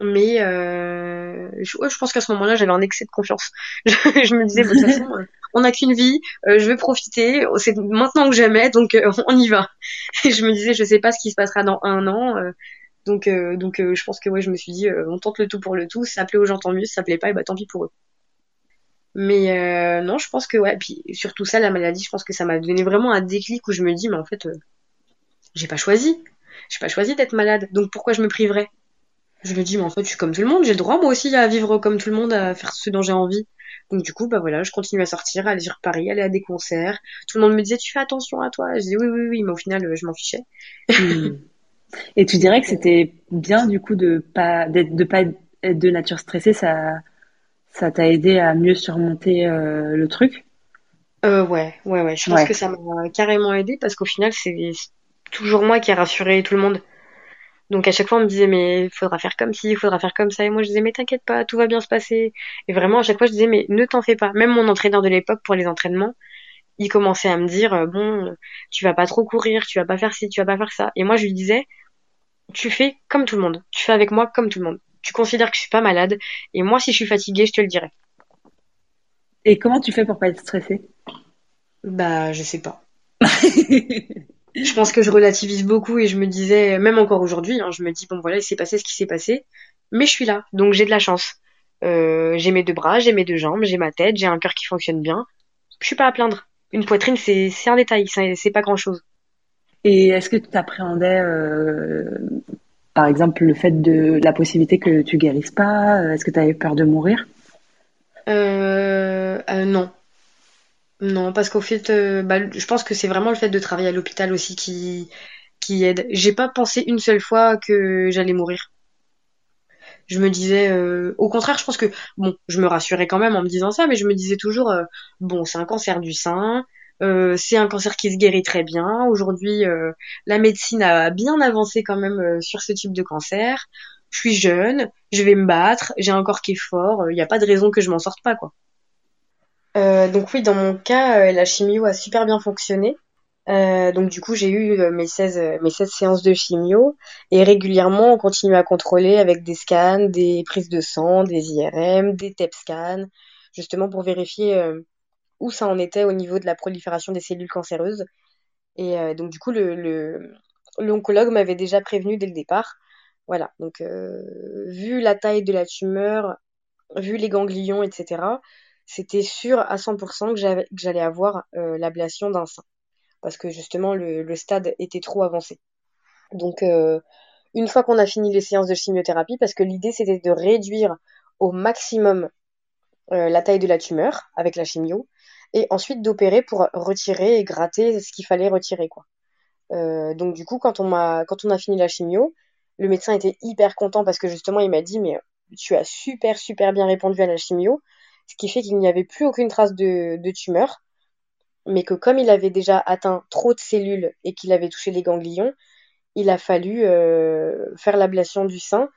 Speaker 3: mais euh, je, je, pense qu'à ce moment-là, j'avais un excès de confiance. [LAUGHS] je, me disais, de toute façon, euh, on n'a qu'une vie, euh, je vais profiter, c'est maintenant que jamais, donc euh, [LAUGHS] on y va. Et je me disais, je sais pas ce qui se passera dans un an. donc, donc je pense que ouais, je me suis dit, on tente le tout pour le tout. Ça plaît aux gens, tant mieux. Ça plaît pas, et bah tant pis pour eux. Mais non, je pense que ouais. Puis surtout ça, la maladie, je pense que ça m'a donné vraiment un déclic où je me dis, mais en fait, j'ai pas choisi. J'ai pas choisi d'être malade. Donc pourquoi je me priverais? Je me dis, mais en fait, je suis comme tout le monde, j'ai le droit moi aussi à vivre comme tout le monde, à faire ce dont j'ai envie. Donc du coup, bah voilà, je continue à sortir, à aller sur Paris, aller à des concerts. Tout le monde me disait, tu fais attention à toi. Je dis oui, oui, oui, mais au final, euh, je m'en fichais.
Speaker 2: Hmm. Et tu dirais que c'était bien du coup de pas d'être de pas être de nature stressée, ça ça t'a aidé à mieux surmonter euh, le truc?
Speaker 3: Euh, Ouais, ouais, ouais. Je pense que ça m'a carrément aidé parce qu'au final, c'est toujours moi qui ai rassuré tout le monde. Donc à chaque fois on me disait mais il faudra faire comme ci, il faudra faire comme ça et moi je disais mais t'inquiète pas, tout va bien se passer. Et vraiment à chaque fois je disais mais ne t'en fais pas. Même mon entraîneur de l'époque pour les entraînements, il commençait à me dire euh, bon tu vas pas trop courir, tu vas pas faire ci, tu vas pas faire ça. Et moi je lui disais tu fais comme tout le monde, tu fais avec moi comme tout le monde. Tu considères que je suis pas malade et moi si je suis fatiguée je te le dirai.
Speaker 2: Et comment tu fais pour pas être stressée?
Speaker 3: Bah je sais pas. [LAUGHS] je pense que je relativise beaucoup et je me disais, même encore aujourd'hui, hein, je me dis bon voilà, il s'est passé ce qui s'est passé, mais je suis là, donc j'ai de la chance. Euh, j'ai mes deux bras, j'ai mes deux jambes, j'ai ma tête, j'ai un cœur qui fonctionne bien. Je suis pas à plaindre. Une poitrine, c'est un détail, c'est pas grand chose.
Speaker 2: Et est-ce que tu appréhendais, euh, par exemple, le fait de la possibilité que tu guérisses pas Est-ce que tu avais peur de mourir?
Speaker 3: Euh, euh, Non, non, parce qu'au fait, euh, bah, je pense que c'est vraiment le fait de travailler à l'hôpital aussi qui, qui aide. J'ai pas pensé une seule fois que j'allais mourir. Je me disais, euh, au contraire, je pense que, bon, je me rassurais quand même en me disant ça, mais je me disais toujours, euh, bon, c'est un cancer du sein, c'est un cancer qui se guérit très bien. Aujourd'hui, la médecine a bien avancé quand même sur ce type de cancer. Je suis jeune, je vais me battre, j'ai un corps qui est fort, il n'y a pas de raison que je m'en sorte pas, quoi. Euh, donc oui, dans mon cas, euh, la chimio a super bien fonctionné. Euh, donc du coup, j'ai eu mes 16, mes 16 séances de chimio et régulièrement, on continue à contrôler avec des scans, des prises de sang, des IRM, des TEP scans, justement pour vérifier où ça en était au niveau de la prolifération des cellules cancéreuses. Et donc du coup, le l'oncologue m'avait déjà prévenu dès le départ. Voilà, donc vu la taille de la tumeur, vu les ganglions, etc c'était sûr à 100% que j'allais avoir euh, l'ablation d'un sein. Parce que justement, le, stade était trop avancé. Donc, euh, une fois qu'on a fini les séances de chimiothérapie, parce que l'idée c'était de réduire au maximum euh, la taille de la tumeur avec la chimio, et ensuite d'opérer pour retirer et gratter ce qu'il fallait retirer. quoi. donc du coup, quand on, a, quand on a fini la chimio, le médecin était hyper content parce que justement, il m'a dit, mais tu as super, super bien répondu à la chimio ce qui fait qu'il n'y avait plus aucune trace de, tumeur, mais que comme il avait déjà atteint trop de cellules et qu'il avait touché les ganglions, il a fallu euh, faire l'ablation du sein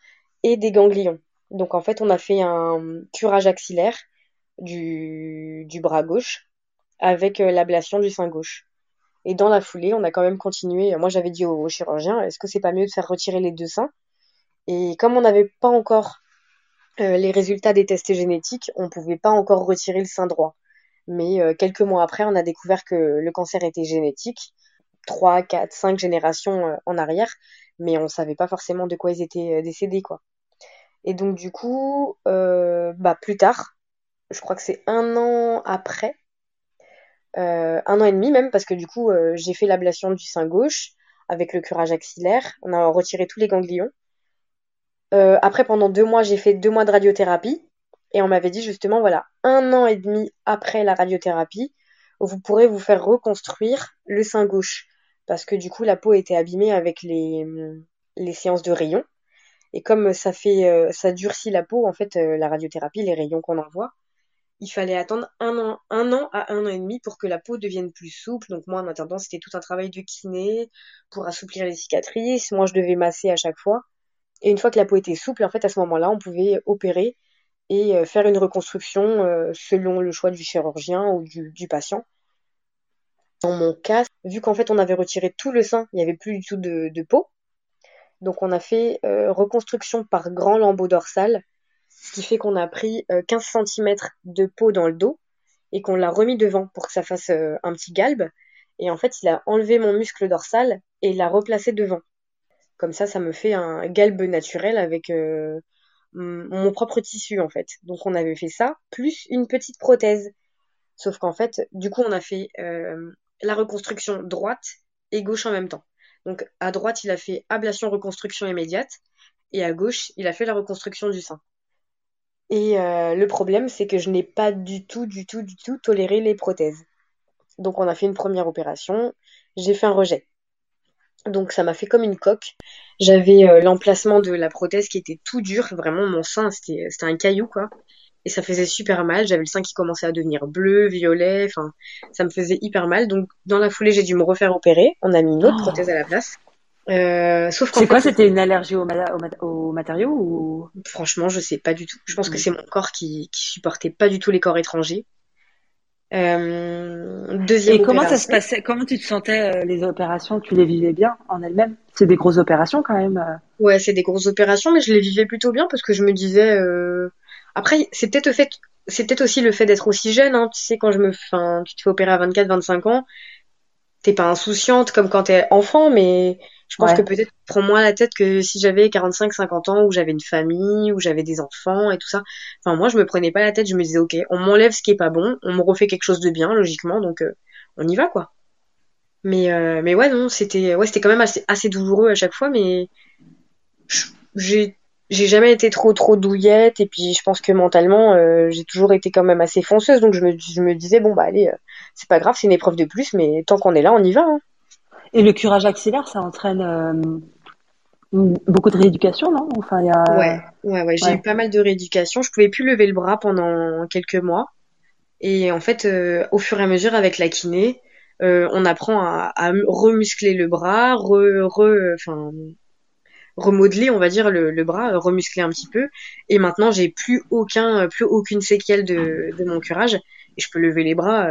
Speaker 3: et des ganglions. Donc en fait, on a fait un curage axillaire du, bras gauche avec euh, l'ablation du sein gauche. Et dans la foulée, on a quand même continué. Moi, j'avais dit au, chirurgien, est-ce que c'est pas mieux de faire retirer les deux seins? Et comme on n'avait pas encore les résultats des tests génétiques, on pouvait pas encore retirer le sein droit. Mais quelques mois après, on a découvert que le cancer était génétique, trois, quatre, cinq générations en arrière, mais on savait pas forcément de quoi ils étaient décédés, quoi. Et donc du coup, bah plus tard, je crois que c'est un an après, un an et demi même, parce que du coup, j'ai fait l'ablation du sein gauche avec le curage axillaire. On a retiré tous les ganglions. Euh, après, pendant deux mois, j'ai fait deux mois de radiothérapie. Et on m'avait dit justement, voilà, un an et demi après la radiothérapie, vous pourrez vous faire reconstruire le sein gauche. Parce que du coup, la peau était abîmée avec les, séances de rayons. Et comme ça fait, euh, ça durcit la peau, en fait, euh, la radiothérapie, les rayons qu'on envoie, il fallait attendre un an, un an à un an et demi pour que la peau devienne plus souple. Donc moi, en attendant, c'était tout un travail de kiné pour assouplir les cicatrices. Moi, je devais masser à chaque fois. Et une fois que la peau était souple, en fait, à ce moment-là, on pouvait opérer et euh, faire une reconstruction euh, selon le choix du chirurgien ou du, patient. Dans mon cas, vu qu'en fait on avait retiré tout le sein, il n'y avait plus du tout de, peau. Donc on a fait euh, reconstruction par grand lambeau dorsal ce qui fait qu'on a pris 15 euh, cm de peau dans le dos et qu'on l'a remis devant pour que ça fasse un petit galbe. Et en fait, il a enlevé mon muscle dorsal et l'a replacé devant. Comme ça, ça me fait un galbe naturel avec euh, mon propre tissu en fait. Donc on avait fait ça, plus une petite prothèse. Sauf qu'en fait, du coup, on a fait la reconstruction droite et gauche en même temps. Donc à droite, il a fait ablation reconstruction immédiate et à gauche, il a fait la reconstruction du sein. Et euh, le problème, c'est que je n'ai pas du tout, du tout, du tout toléré les prothèses. Donc on a fait une première opération, j'ai fait un rejet. Donc ça m'a fait comme une coque. J'avais euh, l'emplacement de la prothèse qui était tout dur, vraiment mon sein, c'était un caillou quoi. Et ça faisait super mal, j'avais le sein qui commençait à devenir bleu, violet, enfin ça me faisait hyper mal. Donc dans la foulée, j'ai dû me refaire opérer, on a mis une autre oh. prothèse à la place.
Speaker 2: Euh, sauf C'est quoi? C'était une allergie aux, au, matériaux ou?
Speaker 3: Franchement, je sais pas du tout. Je pense que mm. c'est mon corps qui, qui supportait pas du tout les corps étrangers.
Speaker 2: Euh, deuxième Et comment ça se passait? Comment tu te sentais euh, les opérations? Tu les vivais bien en elles-mêmes? C'est des grosses opérations quand même. Euh?
Speaker 3: Ouais, c'est des grosses opérations, mais je les vivais plutôt bien parce que je me disais. Après, c'est peut-être fait, c'est peut-être aussi le fait d'être aussi jeune. Hein. Tu sais, quand je me, enfin, tu te fais opérer à 24-25 ans, t'es pas insouciante comme quand t'es enfant, mais je pense que peut-être prends moins la tête que si j'avais 45, 50 ans, où j'avais une famille, où j'avais des enfants et tout ça. Enfin, moi, je me prenais pas la tête, je me disais, ok, on m'enlève ce qui est pas bon, on me refait quelque chose de bien, logiquement, donc euh, on y va, quoi. Mais, euh, mais ouais, non, c'était ouais, c'était quand même assez, assez douloureux à chaque fois, mais j'ai j'ai jamais été trop trop douillette et puis je pense que mentalement euh, j'ai toujours été quand même assez fonceuse donc je me, je me disais bon bah allez c'est pas grave c'est une épreuve de plus mais tant qu'on est là on y va hein.
Speaker 2: Et le curage axillaire, ça entraîne euh, beaucoup de rééducation, non?
Speaker 3: Enfin, il y a... Ouais, ouais, ouais. J'ai eu pas mal de rééducation. Je pouvais plus lever le bras pendant quelques mois. Et en fait, euh, au fur et à mesure, avec la kiné, euh, on apprend à, à, remuscler le bras, re, re, enfin, remodeler, on va dire, le, le, bras, remuscler un petit peu. Et maintenant, j'ai plus aucun, plus aucune séquelle de, de mon curage. Et je peux lever les bras,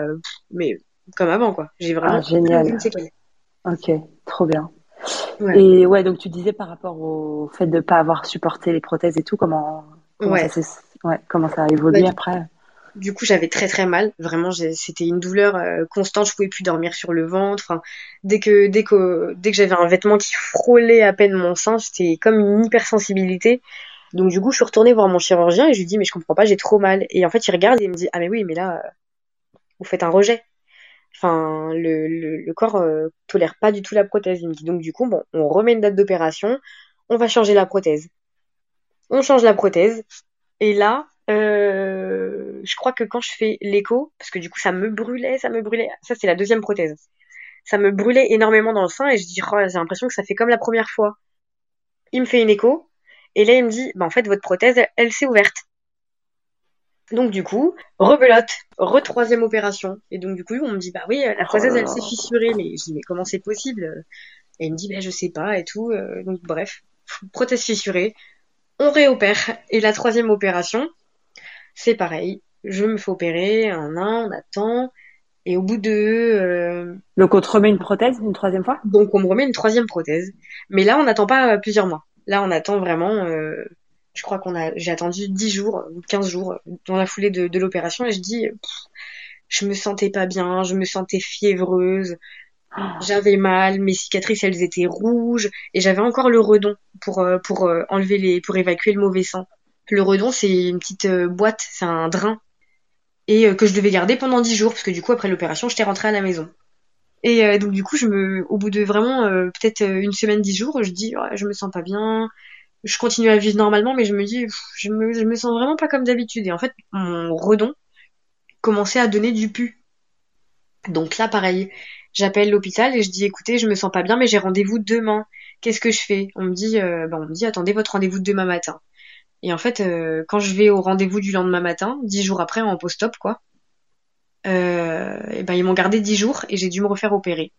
Speaker 3: mais comme avant, quoi. J'ai vraiment ah,
Speaker 2: génial. aucune séquelle. Ok, trop bien. Et ouais, donc tu disais par rapport au fait de ne pas avoir supporté les prothèses et tout, comment, comment, ça, ouais, comment ça a évolué bah, après?
Speaker 3: Du coup, j'avais très très mal. Vraiment, c'était une douleur euh, constante. Je pouvais plus dormir sur le ventre. Enfin, dès que dès que dès que j'avais un vêtement qui frôlait à peine mon sein, c'était comme une hypersensibilité. Donc du coup, je suis retournée voir mon chirurgien et je lui dis mais je comprends pas, j'ai trop mal. Et en fait, il regarde et il me dit ah mais oui, mais là, vous faites un rejet. Enfin, le, corps euh, tolère pas du tout la prothèse. donc du coup, bon, on remet une date d'opération, on va changer la prothèse. On change la prothèse. Et là, euh, je crois que quand je fais l'écho, parce que du coup ça me brûlait, ça me brûlait. Ça c'est la deuxième prothèse. Ça me brûlait énormément dans le sein et je dis, oh, j'ai l'impression que ça fait comme la première fois. Il me fait une écho et là il me dit, bah en fait votre prothèse, elle s'est ouverte. Donc du coup, rebelote, re-troisième opération. Et donc du coup, on me dit, bah oui, la prothèse, elle s'est fissurée. Mais je dis, mais comment c'est possible? Et il me dit, bah je sais pas et tout. Euh, donc bref, prothèse fissurée, on réopère. Et la troisième opération, c'est pareil. Je me fais opérer, un an, on attend. Et au bout de... Euh...
Speaker 2: Donc on te remet une prothèse une troisième fois?
Speaker 3: Donc on me remet une troisième prothèse. Mais là, on n'attend pas plusieurs mois. Là, on attend vraiment... Euh je crois qu'on a, j'ai attendu 10 jours ou 15 jours dans la foulée de, de l'opération et je dis, je me sentais pas bien, je me sentais fiévreuse, j'avais mal, mes cicatrices elles étaient rouges et j'avais encore le redon pour euh, pour euh, enlever les pour évacuer le mauvais sang. Le redon c'est une petite euh, boîte, c'est un drain et que je devais garder pendant dix jours parce que du coup après l'opération j'étais rentrée à la maison. Et donc du coup je me au bout de vraiment peut-être une semaine dix jours je dis je me sens pas bien, je continue à vivre normalement mais je me dis je me sens vraiment pas comme d'habitude et en fait mon redon commençait à donner du pu. Donc là pareil J'appelle l'hôpital et je dis écoutez, je me sens pas bien, mais j'ai rendez-vous demain. Qu'est-ce que je fais? On me dit euh, ben, on me dit attendez votre rendez-vous de demain matin. Et en fait, euh, quand je vais au rendez-vous du lendemain matin, dix jours après en post-op quoi, euh, et ben ils m'ont gardé dix jours et j'ai dû me refaire opérer.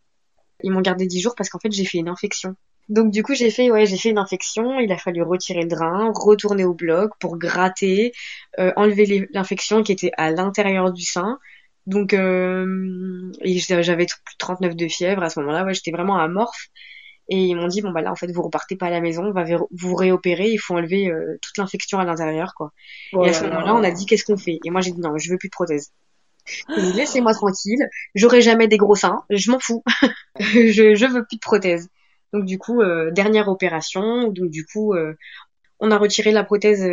Speaker 3: Ils m'ont gardé dix jours parce qu'en fait j'ai fait une infection. Donc du coup j'ai fait ouais j'ai fait une infection, il a fallu retirer le drain, retourner au bloc pour gratter, euh, enlever l'infection qui était à l'intérieur du sein. Donc euh, j'avais plus de 39 de fièvre à ce moment-là, ouais, j'étais vraiment amorphe. Et ils m'ont dit bon bah là en fait vous repartez pas à la maison, on va vous réopérer, il faut enlever euh, toute l'infection à l'intérieur quoi. et à ce moment-là on a dit qu'est-ce qu'on fait? Et moi j'ai dit non je veux plus de prothèse. Laissez-moi tranquille, j'aurai jamais des gros seins, je m'en fous, [LAUGHS] je, je veux plus de prothèse. Donc du coup euh, dernière opération, donc du coup euh, on a retiré la prothèse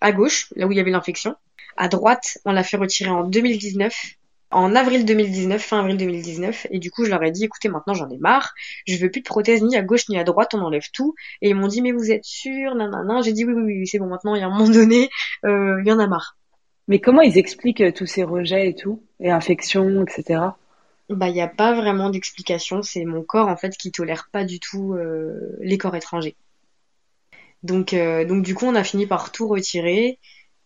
Speaker 3: à gauche là où il y avait l'infection. À droite, on l'a fait retirer en 2019 en avril 2019, fin avril 2019, et du coup je leur ai dit écoutez maintenant j'en ai marre, je veux plus de prothèses ni à gauche ni à droite, on enlève tout, et ils m'ont dit mais vous êtes sûr, nanana, j'ai dit oui oui oui c'est bon maintenant il y a un moment donné, euh, il y en a marre.
Speaker 2: Mais comment ils expliquent euh, tous ces rejets et tout, et infections, etc.
Speaker 3: Bah il n'y a pas vraiment d'explication, c'est mon corps en fait qui tolère pas du tout euh, les corps étrangers. Donc donc du coup on a fini par tout retirer.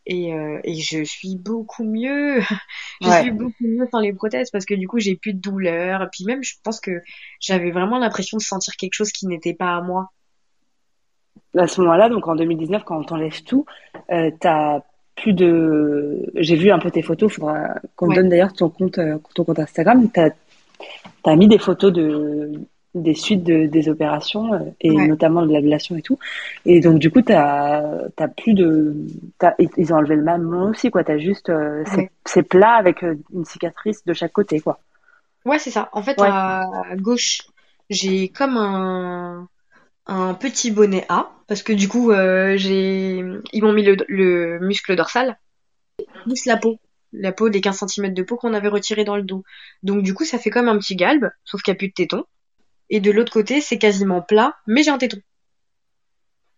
Speaker 3: Et, euh, et je suis beaucoup mieux. [LAUGHS] je suis beaucoup mieux sans les prothèses parce que du coup j'ai plus de douleur. Et puis même je pense que j'avais vraiment l'impression de sentir quelque chose qui n'était pas à moi.
Speaker 2: À ce moment-là, donc en 2019, quand on t'enlève tout, euh, t'as plus de. J'ai vu un peu tes photos. Faudra qu'on donne d'ailleurs ton compte, euh, ton compte Instagram. T'as as mis des photos de des suites de, des opérations euh, et notamment de l'ablation et tout. Et donc du coup, t'as as plus de, ils ont enlevé le mamelon aussi quoi. T'as juste euh, c'est plat avec une cicatrice de chaque côté quoi.
Speaker 3: Ouais, c'est ça. En fait, à gauche, j'ai comme un un petit bonnet A parce que du coup, j'ai ils m'ont mis le, le muscle dorsal plus la peau la peau des 15 cm de peau qu'on avait retiré dans le dos. Donc du coup, ça fait comme un petit galbe, sauf qu'il n'y a plus de téton et de l'autre côté, c'est quasiment plat, mais j'ai un téton.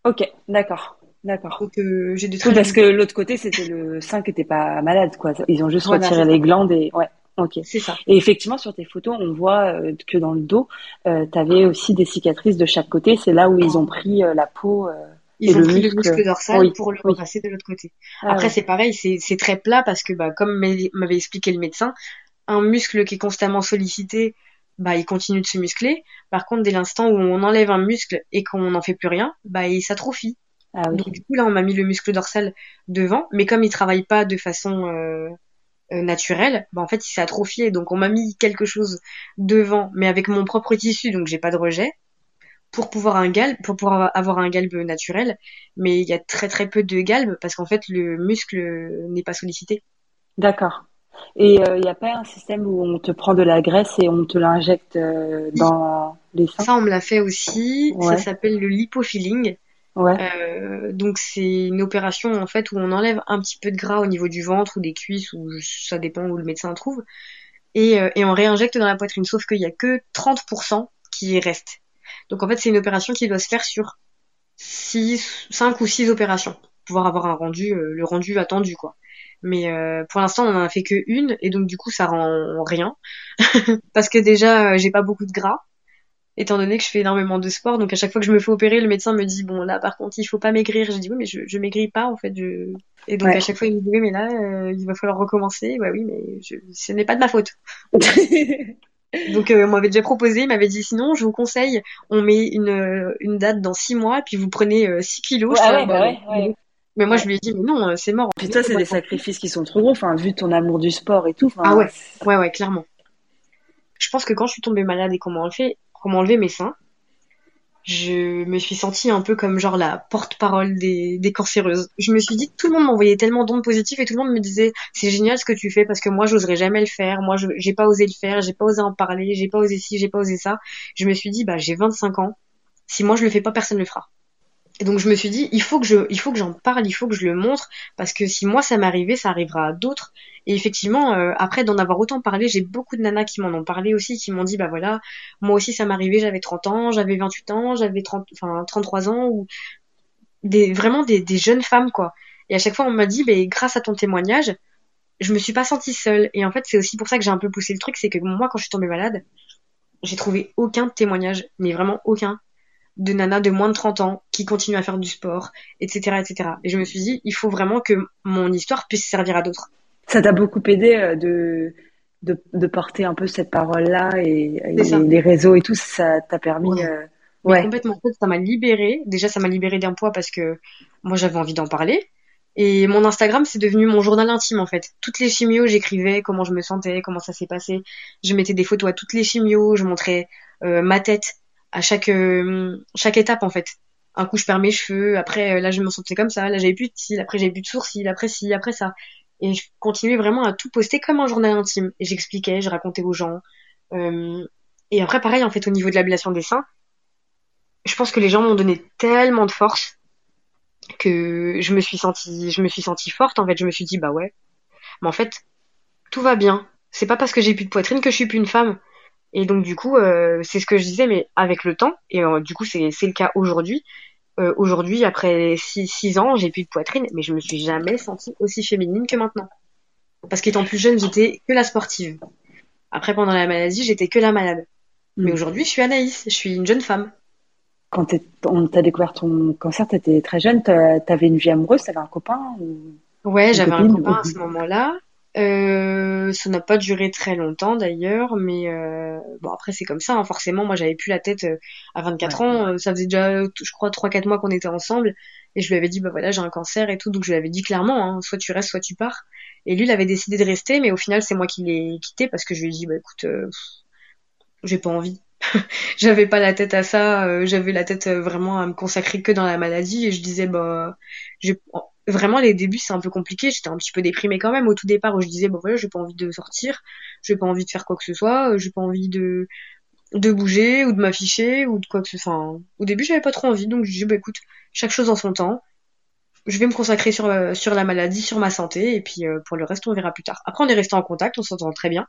Speaker 2: Ok, d'accord. D'accord.
Speaker 3: Donc euh, j'ai des
Speaker 2: oui, parce que l'autre côté, c'était le sein qui était pas malade, quoi. Ils ont juste retiré les glandes et ouais. Ok.
Speaker 3: C'est ça.
Speaker 2: Et effectivement, sur tes photos, on voit euh, que dans le dos, euh, tu avais aussi des cicatrices de chaque côté. C'est là où ils ont pris euh, la peau.
Speaker 3: ils et ont le pris muscle. le muscle dorsal pour le repasser de l'autre côté. Ah Après, c'est pareil, c'est très plat parce que, bah, comme m'avait expliqué le médecin, un muscle qui est constamment sollicité, bah il continue de se muscler. Par contre, dès l'instant où on enlève un muscle et qu'on n'en fait plus rien, bah il s'atrophie. Ah Donc du coup là, on m'a mis le muscle dorsal devant, mais comme il travaille pas de façon euh, naturelle, bah en fait il s'est atrophié. Donc on m'a mis quelque chose devant, mais avec mon propre tissu, donc j'ai pas de rejet pour pouvoir un galbe, pour pouvoir avoir un galbe naturel. Mais il y a très très peu de galbe parce qu'en fait le muscle n'est pas sollicité.
Speaker 2: D'accord. Et il euh, n'y a pas un système où on te prend de la graisse et on te l'injecte euh, dans les seins?
Speaker 3: Ça, on me l'a fait aussi. Ça s'appelle le lipofilling. Ouais. Euh, donc c'est une opération en fait où on enlève un petit peu de gras au niveau du ventre ou des cuisses ou ça dépend où le médecin trouve et, euh, et on réinjecte dans la poitrine sauf qu'il y a que 30% qui reste. Donc en fait c'est une opération qui doit se faire sur 6, 5 ou 6 opérations pour pouvoir avoir un rendu le rendu attendu quoi. Mais euh, pour l'instant, on en a fait que une et donc du coup, ça rend rien [LAUGHS] parce que déjà, euh, j'ai pas beaucoup de gras étant donné que je fais énormément de sport. Donc à chaque fois que je me fais opérer, le médecin me dit bon là par contre il faut pas maigrir. Je dis oui mais je, je maigris pas en fait. Je... Et donc à chaque fois il me dit oui mais là euh, il va falloir recommencer. Bah oui mais je... ce n'est pas de ma faute. [LAUGHS] donc on m'avait déjà proposé, il m'avait dit sinon je vous conseille on met une, une date dans six mois puis vous prenez 6 kilos.
Speaker 2: Ouais, ouais, bah ouais, ouais.
Speaker 3: Mais moi, je lui ai dit, mais non, euh, c'est mort.
Speaker 2: Puis toi, c'est des sacrifices qui sont trop gros, enfin, vu ton amour du sport et tout.
Speaker 3: Ah ouais, ouais, ouais, clairement. Je pense que quand je suis tombée malade et qu'on m'a enlevé, m'a enlevé mes seins, je me suis sentie un peu comme genre la porte-parole des, des cancéreuses. Je me suis dit tout le monde m'envoyait tellement d'ondes positives et tout le monde me disait c'est génial ce que tu fais parce que moi j'oserais jamais le faire, moi j'ai pas osé le faire, j'ai pas osé en parler, j'ai pas osé ci, j'ai pas osé ça. Je me suis dit bah j'ai 25 ans, si moi je le fais pas personne le fera. Et donc je me suis dit il faut que je il faut que j'en parle, il faut que je le montre parce que si moi ça m'arrivait, ça arrivera à d'autres et effectivement, euh, après d'en avoir autant parlé, j'ai beaucoup de nanas qui m'en ont parlé aussi, qui m'ont dit, bah voilà, moi aussi ça m'arrivait, j'avais 30 ans, j'avais 28 ans, j'avais 30, enfin 33 ans, ou des, vraiment des, des jeunes femmes, quoi. Et à chaque fois, on m'a dit, bah, grâce à ton témoignage, je me suis pas sentie seule. Et en fait, c'est aussi pour ça que j'ai un peu poussé le truc, c'est que moi, quand je suis tombée malade, j'ai trouvé aucun témoignage, mais vraiment aucun, de nanas de moins de 30 ans qui continuent à faire du sport, etc., etc. Et je me suis dit, il faut vraiment que mon histoire puisse servir à d'autres
Speaker 2: ça t'a beaucoup aidé euh, de, de, de, porter un peu cette parole-là et, les, réseaux et tout, ça t'a permis.
Speaker 3: Ouais. Euh, ouais. Complètement. Ça m'a libéré. Déjà, ça m'a libéré d'un poids parce que moi, j'avais envie d'en parler. Et mon Instagram, c'est devenu mon journal intime en fait. Toutes les chimios, j'écrivais comment je me sentais, comment ça s'est passé. Je mettais des photos à toutes les chimios, je montrais euh, ma tête à chaque euh, chaque étape en fait. Un coup je perds mes cheveux, après là je me sentais comme ça, là j'avais plus de cils, après j'avais plus de sourcils, après ci, après ça. Et je continuais vraiment à tout poster comme un journal intime. Et j'expliquais, je racontais aux gens. Euh, et après, pareil, en fait, au niveau de l'ablation des seins, je pense que les gens m'ont donné tellement de force que je me suis sentie, je me suis sentie forte. En fait, je me suis dit, bah ouais. Mais en fait, tout va bien. C'est pas parce que j'ai plus de poitrine que je suis plus une femme. Et donc, du coup, euh, c'est ce que je disais, mais avec le temps, et euh, du coup, c'est le cas aujourd'hui, euh, aujourd'hui, après 6 ans, j'ai plus de poitrine, mais je me suis jamais sentie aussi féminine que maintenant. Parce qu'étant plus jeune, j'étais que la sportive. Après, pendant la maladie, j'étais que la malade. Mais hmm. aujourd'hui, je suis Anaïs, je suis une jeune femme.
Speaker 2: Quand on t'a découvert ton cancer, t'étais très jeune, t'avais une vie amoureuse, t'avais un copain ou...
Speaker 3: Ouais, j'avais un copain à ce moment-là. Euh, ça n'a pas duré très longtemps d'ailleurs, mais euh, bon après c'est comme ça. Hein, forcément, moi j'avais plus la tête euh, à 24 ans. Euh, ça faisait déjà, je crois, 3-4 mois qu'on était ensemble, et je lui avais dit bah voilà j'ai un cancer et tout, donc je lui avais dit clairement, hein, soit tu restes, soit tu pars. Et lui, il avait décidé de rester, mais au final c'est moi qui l'ai quitté parce que je lui ai dit bah écoute, j'ai pas envie. [LAUGHS] j'avais pas la tête à ça, j'avais la tête vraiment à me consacrer que dans la maladie, et je disais bah j'ai vraiment les débuts c'est un peu compliqué. J'étais un petit peu déprimée quand même au tout départ où je disais bon voilà j'ai pas envie de sortir j'ai pas envie de faire quoi que ce soit euh, j'ai pas envie de de bouger ou de m'afficher ou de quoi que ce soit au début j'avais pas trop envie donc je disais bah écoute chaque chose en son temps. Je vais me consacrer sur euh, sur la maladie sur ma santé et puis euh, pour le reste on verra plus tard. Après on est resté en contact on s'entend très bien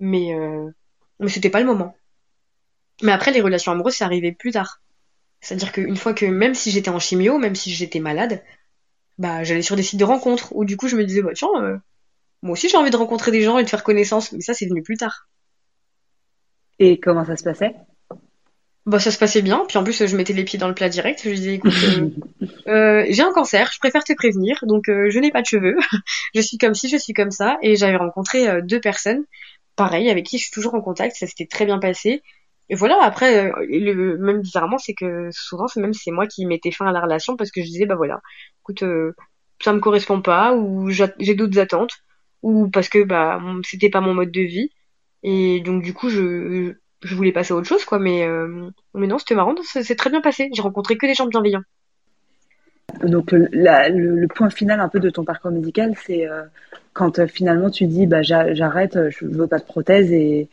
Speaker 3: mais mais c'était pas le moment. Mais après les relations amoureuses c'est arrivé plus tard. C'est à dire qu'une fois que même si j'étais en chimio même si j'étais malade bah j'allais sur des sites de rencontres où du coup je me disais bah tiens euh, moi aussi j'ai envie de rencontrer des gens et de faire connaissance. Mais ça c'est venu plus tard.
Speaker 2: Et comment ça se passait?
Speaker 3: Bah ça se passait bien. Puis en plus je mettais les pieds dans le plat direct. Je disais écoute euh, [LAUGHS] euh, j'ai un cancer je préfère te prévenir. Donc je n'ai pas de cheveux. [LAUGHS] Je suis comme si je suis comme ça. Et j'avais rencontré deux personnes pareil avec qui je suis toujours en contact. Ça s'était très bien passé et voilà, après, euh, le, même bizarrement, c'est que souvent, c'est même c'est moi qui mettais fin à la relation parce que je disais, bah voilà, écoute, euh, ça me correspond pas, ou j'ai d'autres attentes, ou parce que bah c'était pas mon mode de vie. Et donc du coup, je, je voulais passer à autre chose, quoi. Mais, euh, mais non, c'était marrant, c'est très bien passé. J'ai rencontré que des gens bienveillants.
Speaker 2: Donc le, point final un peu de ton parcours médical, c'est quand finalement tu dis, bah j'arrête, je veux pas de prothèse et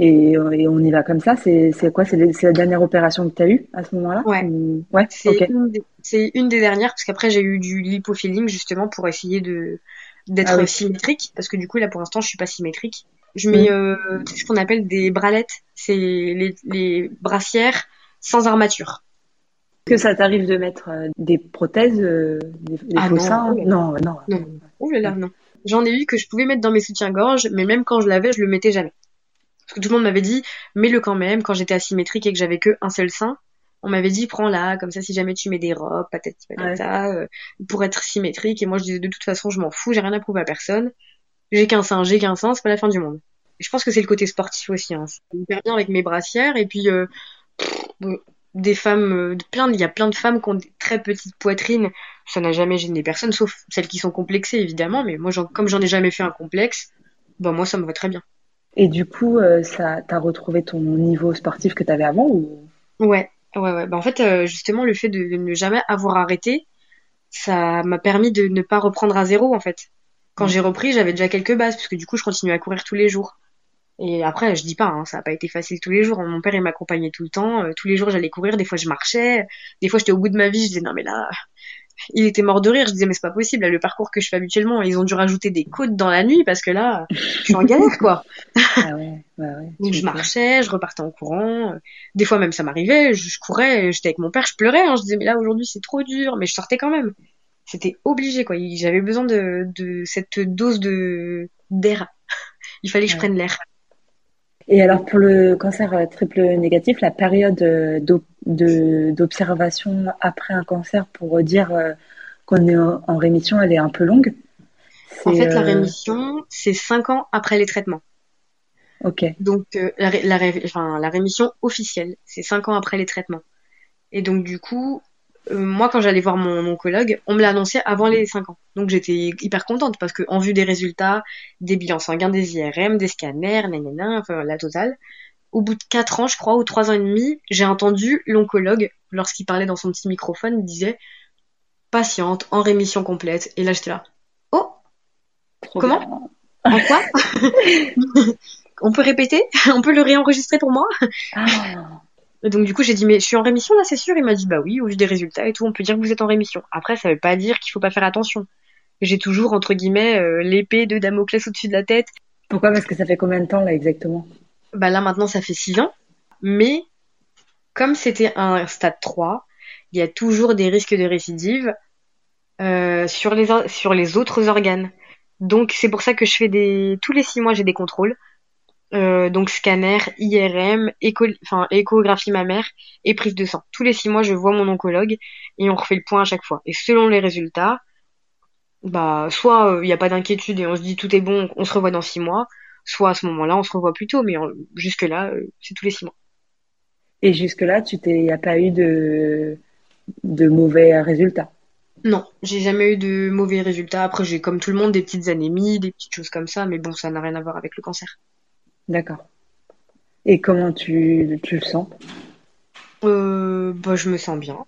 Speaker 2: et, on y va comme ça. C'est quoi? C'est la dernière opération que tu as eue à ce moment-là?
Speaker 3: Ouais.
Speaker 2: ouais
Speaker 3: c'est une, des dernières, parce qu'après j'ai eu du lipofilling justement pour essayer de d'être ah symétrique, parce que du coup là pour l'instant je suis pas symétrique. Je mets mm. euh, ce qu'on appelle des bralettes, c'est les, les brassières sans armature.
Speaker 2: Que ça t'arrive de mettre euh, des prothèses, euh, des, ah faux
Speaker 3: non, non, non, non. Ouh là là, non. J'en ai eu que je pouvais mettre dans mes soutiens-gorge, mais même quand je l'avais, je le mettais jamais. Parce que tout le monde m'avait dit, mets-le quand même, quand j'étais asymétrique et que j'avais que un seul sein. On m'avait dit, prends-la, comme ça, si jamais tu mets des robes, peut-être patata, euh, pour être symétrique. Et moi, je disais, de toute façon, je m'en fous, j'ai rien à prouver à personne. J'ai qu'un sein, j'ai qu'un sein, c'est pas la fin du monde. Et je pense que c'est le côté sportif aussi, hein. Ça me bien avec mes brassières, et puis, euh, des femmes, euh, plein, il y a plein de femmes qui ont des très petites poitrines. Ça n'a jamais gêné personne, sauf celles qui sont complexées, évidemment. Mais moi, comme j'en ai jamais fait un complexe, bah, moi, ça me va très bien.
Speaker 2: Et du coup, euh, ça, t'as retrouvé ton niveau sportif que t'avais avant ou?
Speaker 3: Ouais, Ouais, ouais. Bah, en fait, euh, justement, le fait de ne jamais avoir arrêté, ça m'a permis de ne pas reprendre à zéro, en fait. Quand j'ai repris, j'avais déjà quelques bases, parce que du coup, je continuais à courir tous les jours. Et après, je dis pas, hein, ça n'a pas été facile tous les jours. Mon père, il m'accompagnait tout le temps. Euh, tous les jours, j'allais courir. Des fois, je marchais. Des fois, j'étais au bout de ma vie. Je disais, non, mais là, il était mort de rire. Je disais, mais c'est pas possible. Là, le parcours que je fais habituellement, ils ont dû rajouter des côtes dans la nuit parce que là, je suis en galère, quoi. [LAUGHS]
Speaker 2: Ah ouais, ouais, ouais.
Speaker 3: Donc, je marchais, je repartais en courant. Des fois, même, ça m'arrivait. Je, courais, j'étais avec mon père, je pleurais. Hein. Je disais, mais là, aujourd'hui, c'est trop dur. Mais je sortais quand même. C'était obligé, quoi. J'avais besoin de, de cette dose de d'air. Il fallait que je prenne l'air.
Speaker 2: Et alors pour le cancer euh, triple négatif, la période euh, d'observation après un cancer pour dire euh, qu'on est en rémission, elle est un peu longue.
Speaker 3: En fait, la rémission, c'est 5 ans après les traitements.
Speaker 2: Ok.
Speaker 3: Donc la, la rémission officielle, c'est 5 ans après les traitements. Et donc du coup, moi, quand j'allais voir mon oncologue, on me l'a annoncé avant les 5 ans. Donc j'étais hyper contente parce que en vue des résultats, des bilans sanguins, des IRM, des scanners, nanana, enfin la totale, au bout de 4 ans, je crois, ou 3 ans et demi, j'ai entendu l'oncologue, lorsqu'il parlait dans son petit microphone, il disait patiente, en rémission complète. Et là, j'étais là. Oh Comment En quoi [LAUGHS] [LAUGHS] On peut répéter? On peut le réenregistrer pour moi? Ah donc du coup j'ai dit mais je suis en rémission là c'est sûr. Il m'a dit bah oui au vu des résultats et tout on peut dire que vous êtes en rémission. Après ça veut pas dire qu'il faut pas faire attention. J'ai toujours entre guillemets euh, l'épée de Damoclès au-dessus de la tête.
Speaker 2: Pourquoi? Parce que ça fait combien de temps là exactement?
Speaker 3: Bah là maintenant ça fait 6 ans. Mais comme c'était un stade 3 il y a toujours des risques de récidive euh, sur les sur les autres organes. Donc c'est pour ça que je fais des tous les 6 mois j'ai des contrôles euh, donc scanner, IRM, enfin échographie mammaire et prise de sang. Tous les six mois, je vois mon oncologue et on refait le point à chaque fois. Et selon les résultats, bah soit il euh, n'y a pas d'inquiétude et on se dit tout est bon, on se revoit dans six mois, soit à ce moment-là on se revoit plus tôt, mais jusque là euh, c'est tous les six mois.
Speaker 2: Et jusque là, tu t'es, a pas eu de de mauvais résultats?
Speaker 3: Non, j'ai jamais eu de mauvais résultats. Après, j'ai comme tout le monde des petites anémies, des petites choses comme ça, mais bon, ça n'a rien à voir avec le cancer.
Speaker 2: D'accord. Et comment tu, le sens?
Speaker 3: Euh, bah, je me sens bien.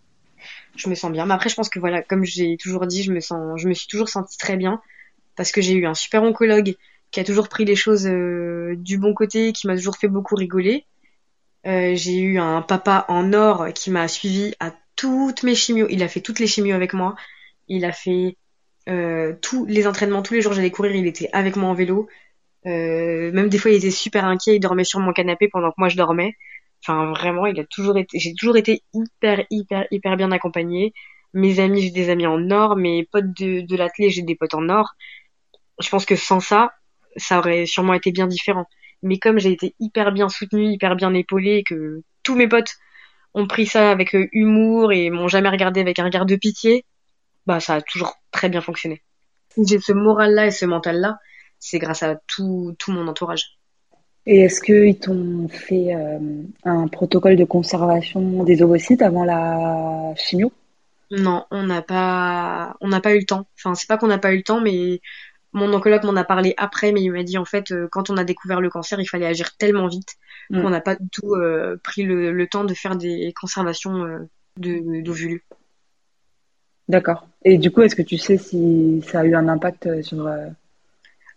Speaker 3: Je me sens bien. Mais après, je pense que voilà, comme j'ai toujours dit, je me sens, je me suis toujours sentie très bien parce que j'ai eu un super oncologue qui a toujours pris les choses euh, du bon côté, qui m'a toujours fait beaucoup rigoler. Euh, j'ai eu un papa en or qui m'a suivi à toutes mes chimios. Il a fait toutes les chimios avec moi. Il a fait euh, tous les entraînements tous les jours. J'allais courir, il était avec moi en vélo. Euh, même des fois, il était super inquiet, il dormait sur mon canapé pendant que moi je dormais. Enfin, vraiment, il a toujours été, j'ai toujours été hyper, hyper, hyper bien accompagnée. Mes amis, j'ai des amis en or, mes potes de, de l'atelier, j'ai des potes en or. Je pense que sans ça, ça aurait sûrement été bien différent. Mais comme j'ai été hyper bien soutenue, hyper bien épaulée, que tous mes potes ont pris ça avec euh, humour et m'ont jamais regardé avec un regard de pitié, bah ça a toujours très bien fonctionné. J'ai ce moral-là et ce mental-là, c'est grâce à tout, tout mon entourage.
Speaker 2: Et est-ce qu'ils t'ont fait euh, un protocole de conservation des ovocytes avant la chimio?
Speaker 3: Non, on n'a pas, on n'a pas eu le temps. Enfin, c'est pas qu'on n'a pas eu le temps, mais mon oncologue m'en a parlé après, mais il m'a dit en fait, euh, quand on a découvert le cancer, il fallait agir tellement vite mm. qu'on n'a pas du tout euh, pris le, temps de faire des conservations d'ovules.
Speaker 2: D'accord. Et du coup, est-ce que tu sais si ça a eu un impact sur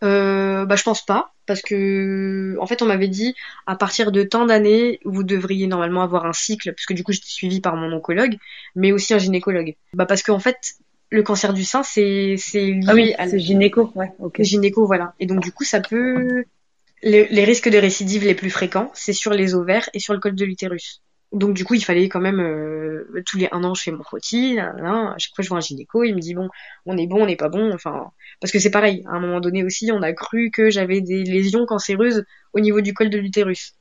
Speaker 3: euh, bah je pense pas parce que en fait on m'avait dit à partir de tant d'années vous devriez normalement avoir un cycle parce que du coup j'étais suivie par mon oncologue mais aussi un gynécologue. Bah parce qu'en fait le cancer du sein c'est c'est lié
Speaker 2: ah oui, à c'est gynéco ouais ok.
Speaker 3: Gynéco voilà. Et donc du coup ça peut les, les risques de récidive les plus fréquents c'est sur les ovaires et sur le col de l'utérus donc du coup, il fallait quand même euh, tous les un an je fais mon frottis, à chaque fois je vois un gynéco, il me dit bon, on est bon, on n'est pas bon, enfin parce que c'est pareil. À un moment donné aussi, on a cru que j'avais des lésions cancéreuses au niveau du col de l'utérus.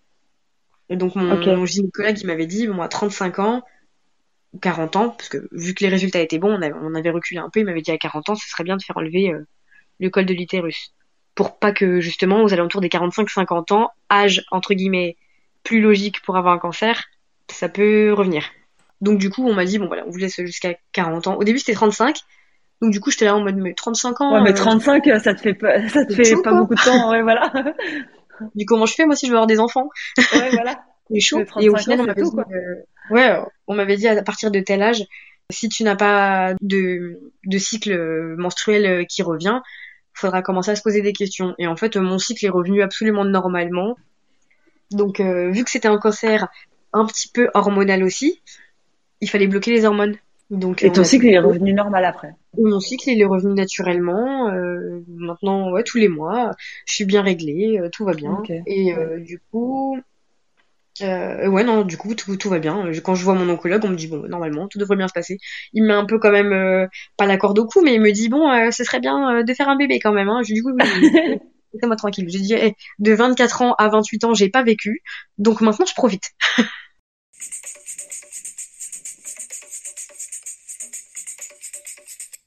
Speaker 3: Et donc mon, gynécologue il m'avait dit bon à 35 ans, 40 ans, parce que vu que les résultats étaient bons, on avait, on avait reculé un peu, il m'avait dit à 40 ans, ce serait bien de faire enlever euh, le col de l'utérus pour pas que justement aux alentours des 45-50 ans, âge entre guillemets plus logique pour avoir un cancer, ça peut revenir. Donc du coup, on m'a dit, bon voilà, on vous laisse jusqu'à 40 ans. Au début, c'était 35. Donc du coup, j'étais là en mode, mais 35 ans.
Speaker 2: Ouais, mais 35, euh, ça te fait pas, [LAUGHS] ça te fait pas beaucoup de temps, ouais, voilà. [LAUGHS]
Speaker 3: du coup, comment je fais, moi, si je veux avoir des enfants?
Speaker 2: ouais, voilà. [LAUGHS]
Speaker 3: C'est chaud. Et au final, on m'avait dit, euh, ouais, on m'avait dit à partir de tel âge, si tu n'as pas de, de cycle menstruel qui revient, faudra commencer à se poser des questions. Et en fait, mon cycle est revenu absolument normalement. Donc, euh, vu que c'était un cancer un petit peu hormonal aussi, il fallait bloquer les hormones. Donc,
Speaker 2: et ton cycle est revenu normal après
Speaker 3: Mon cycle il est revenu naturellement. Euh, maintenant, ouais, tous les mois, je suis bien réglée, euh, tout va bien. Et euh, du coup, ouais, non, du coup, tout, tout va bien. Quand je vois mon oncologue, on me dit, bon, normalement, tout devrait bien se passer. Il me met un peu quand même, pas la corde au cou, mais il me dit, bon, ce serait bien de faire un bébé quand même. Hein. Je lui dis, oui, oui, [LAUGHS] moi tranquille. Je dis, hey, de 24 ans à 28 ans, j'ai pas vécu, donc maintenant, je profite. [LAUGHS] Thank [LAUGHS] you.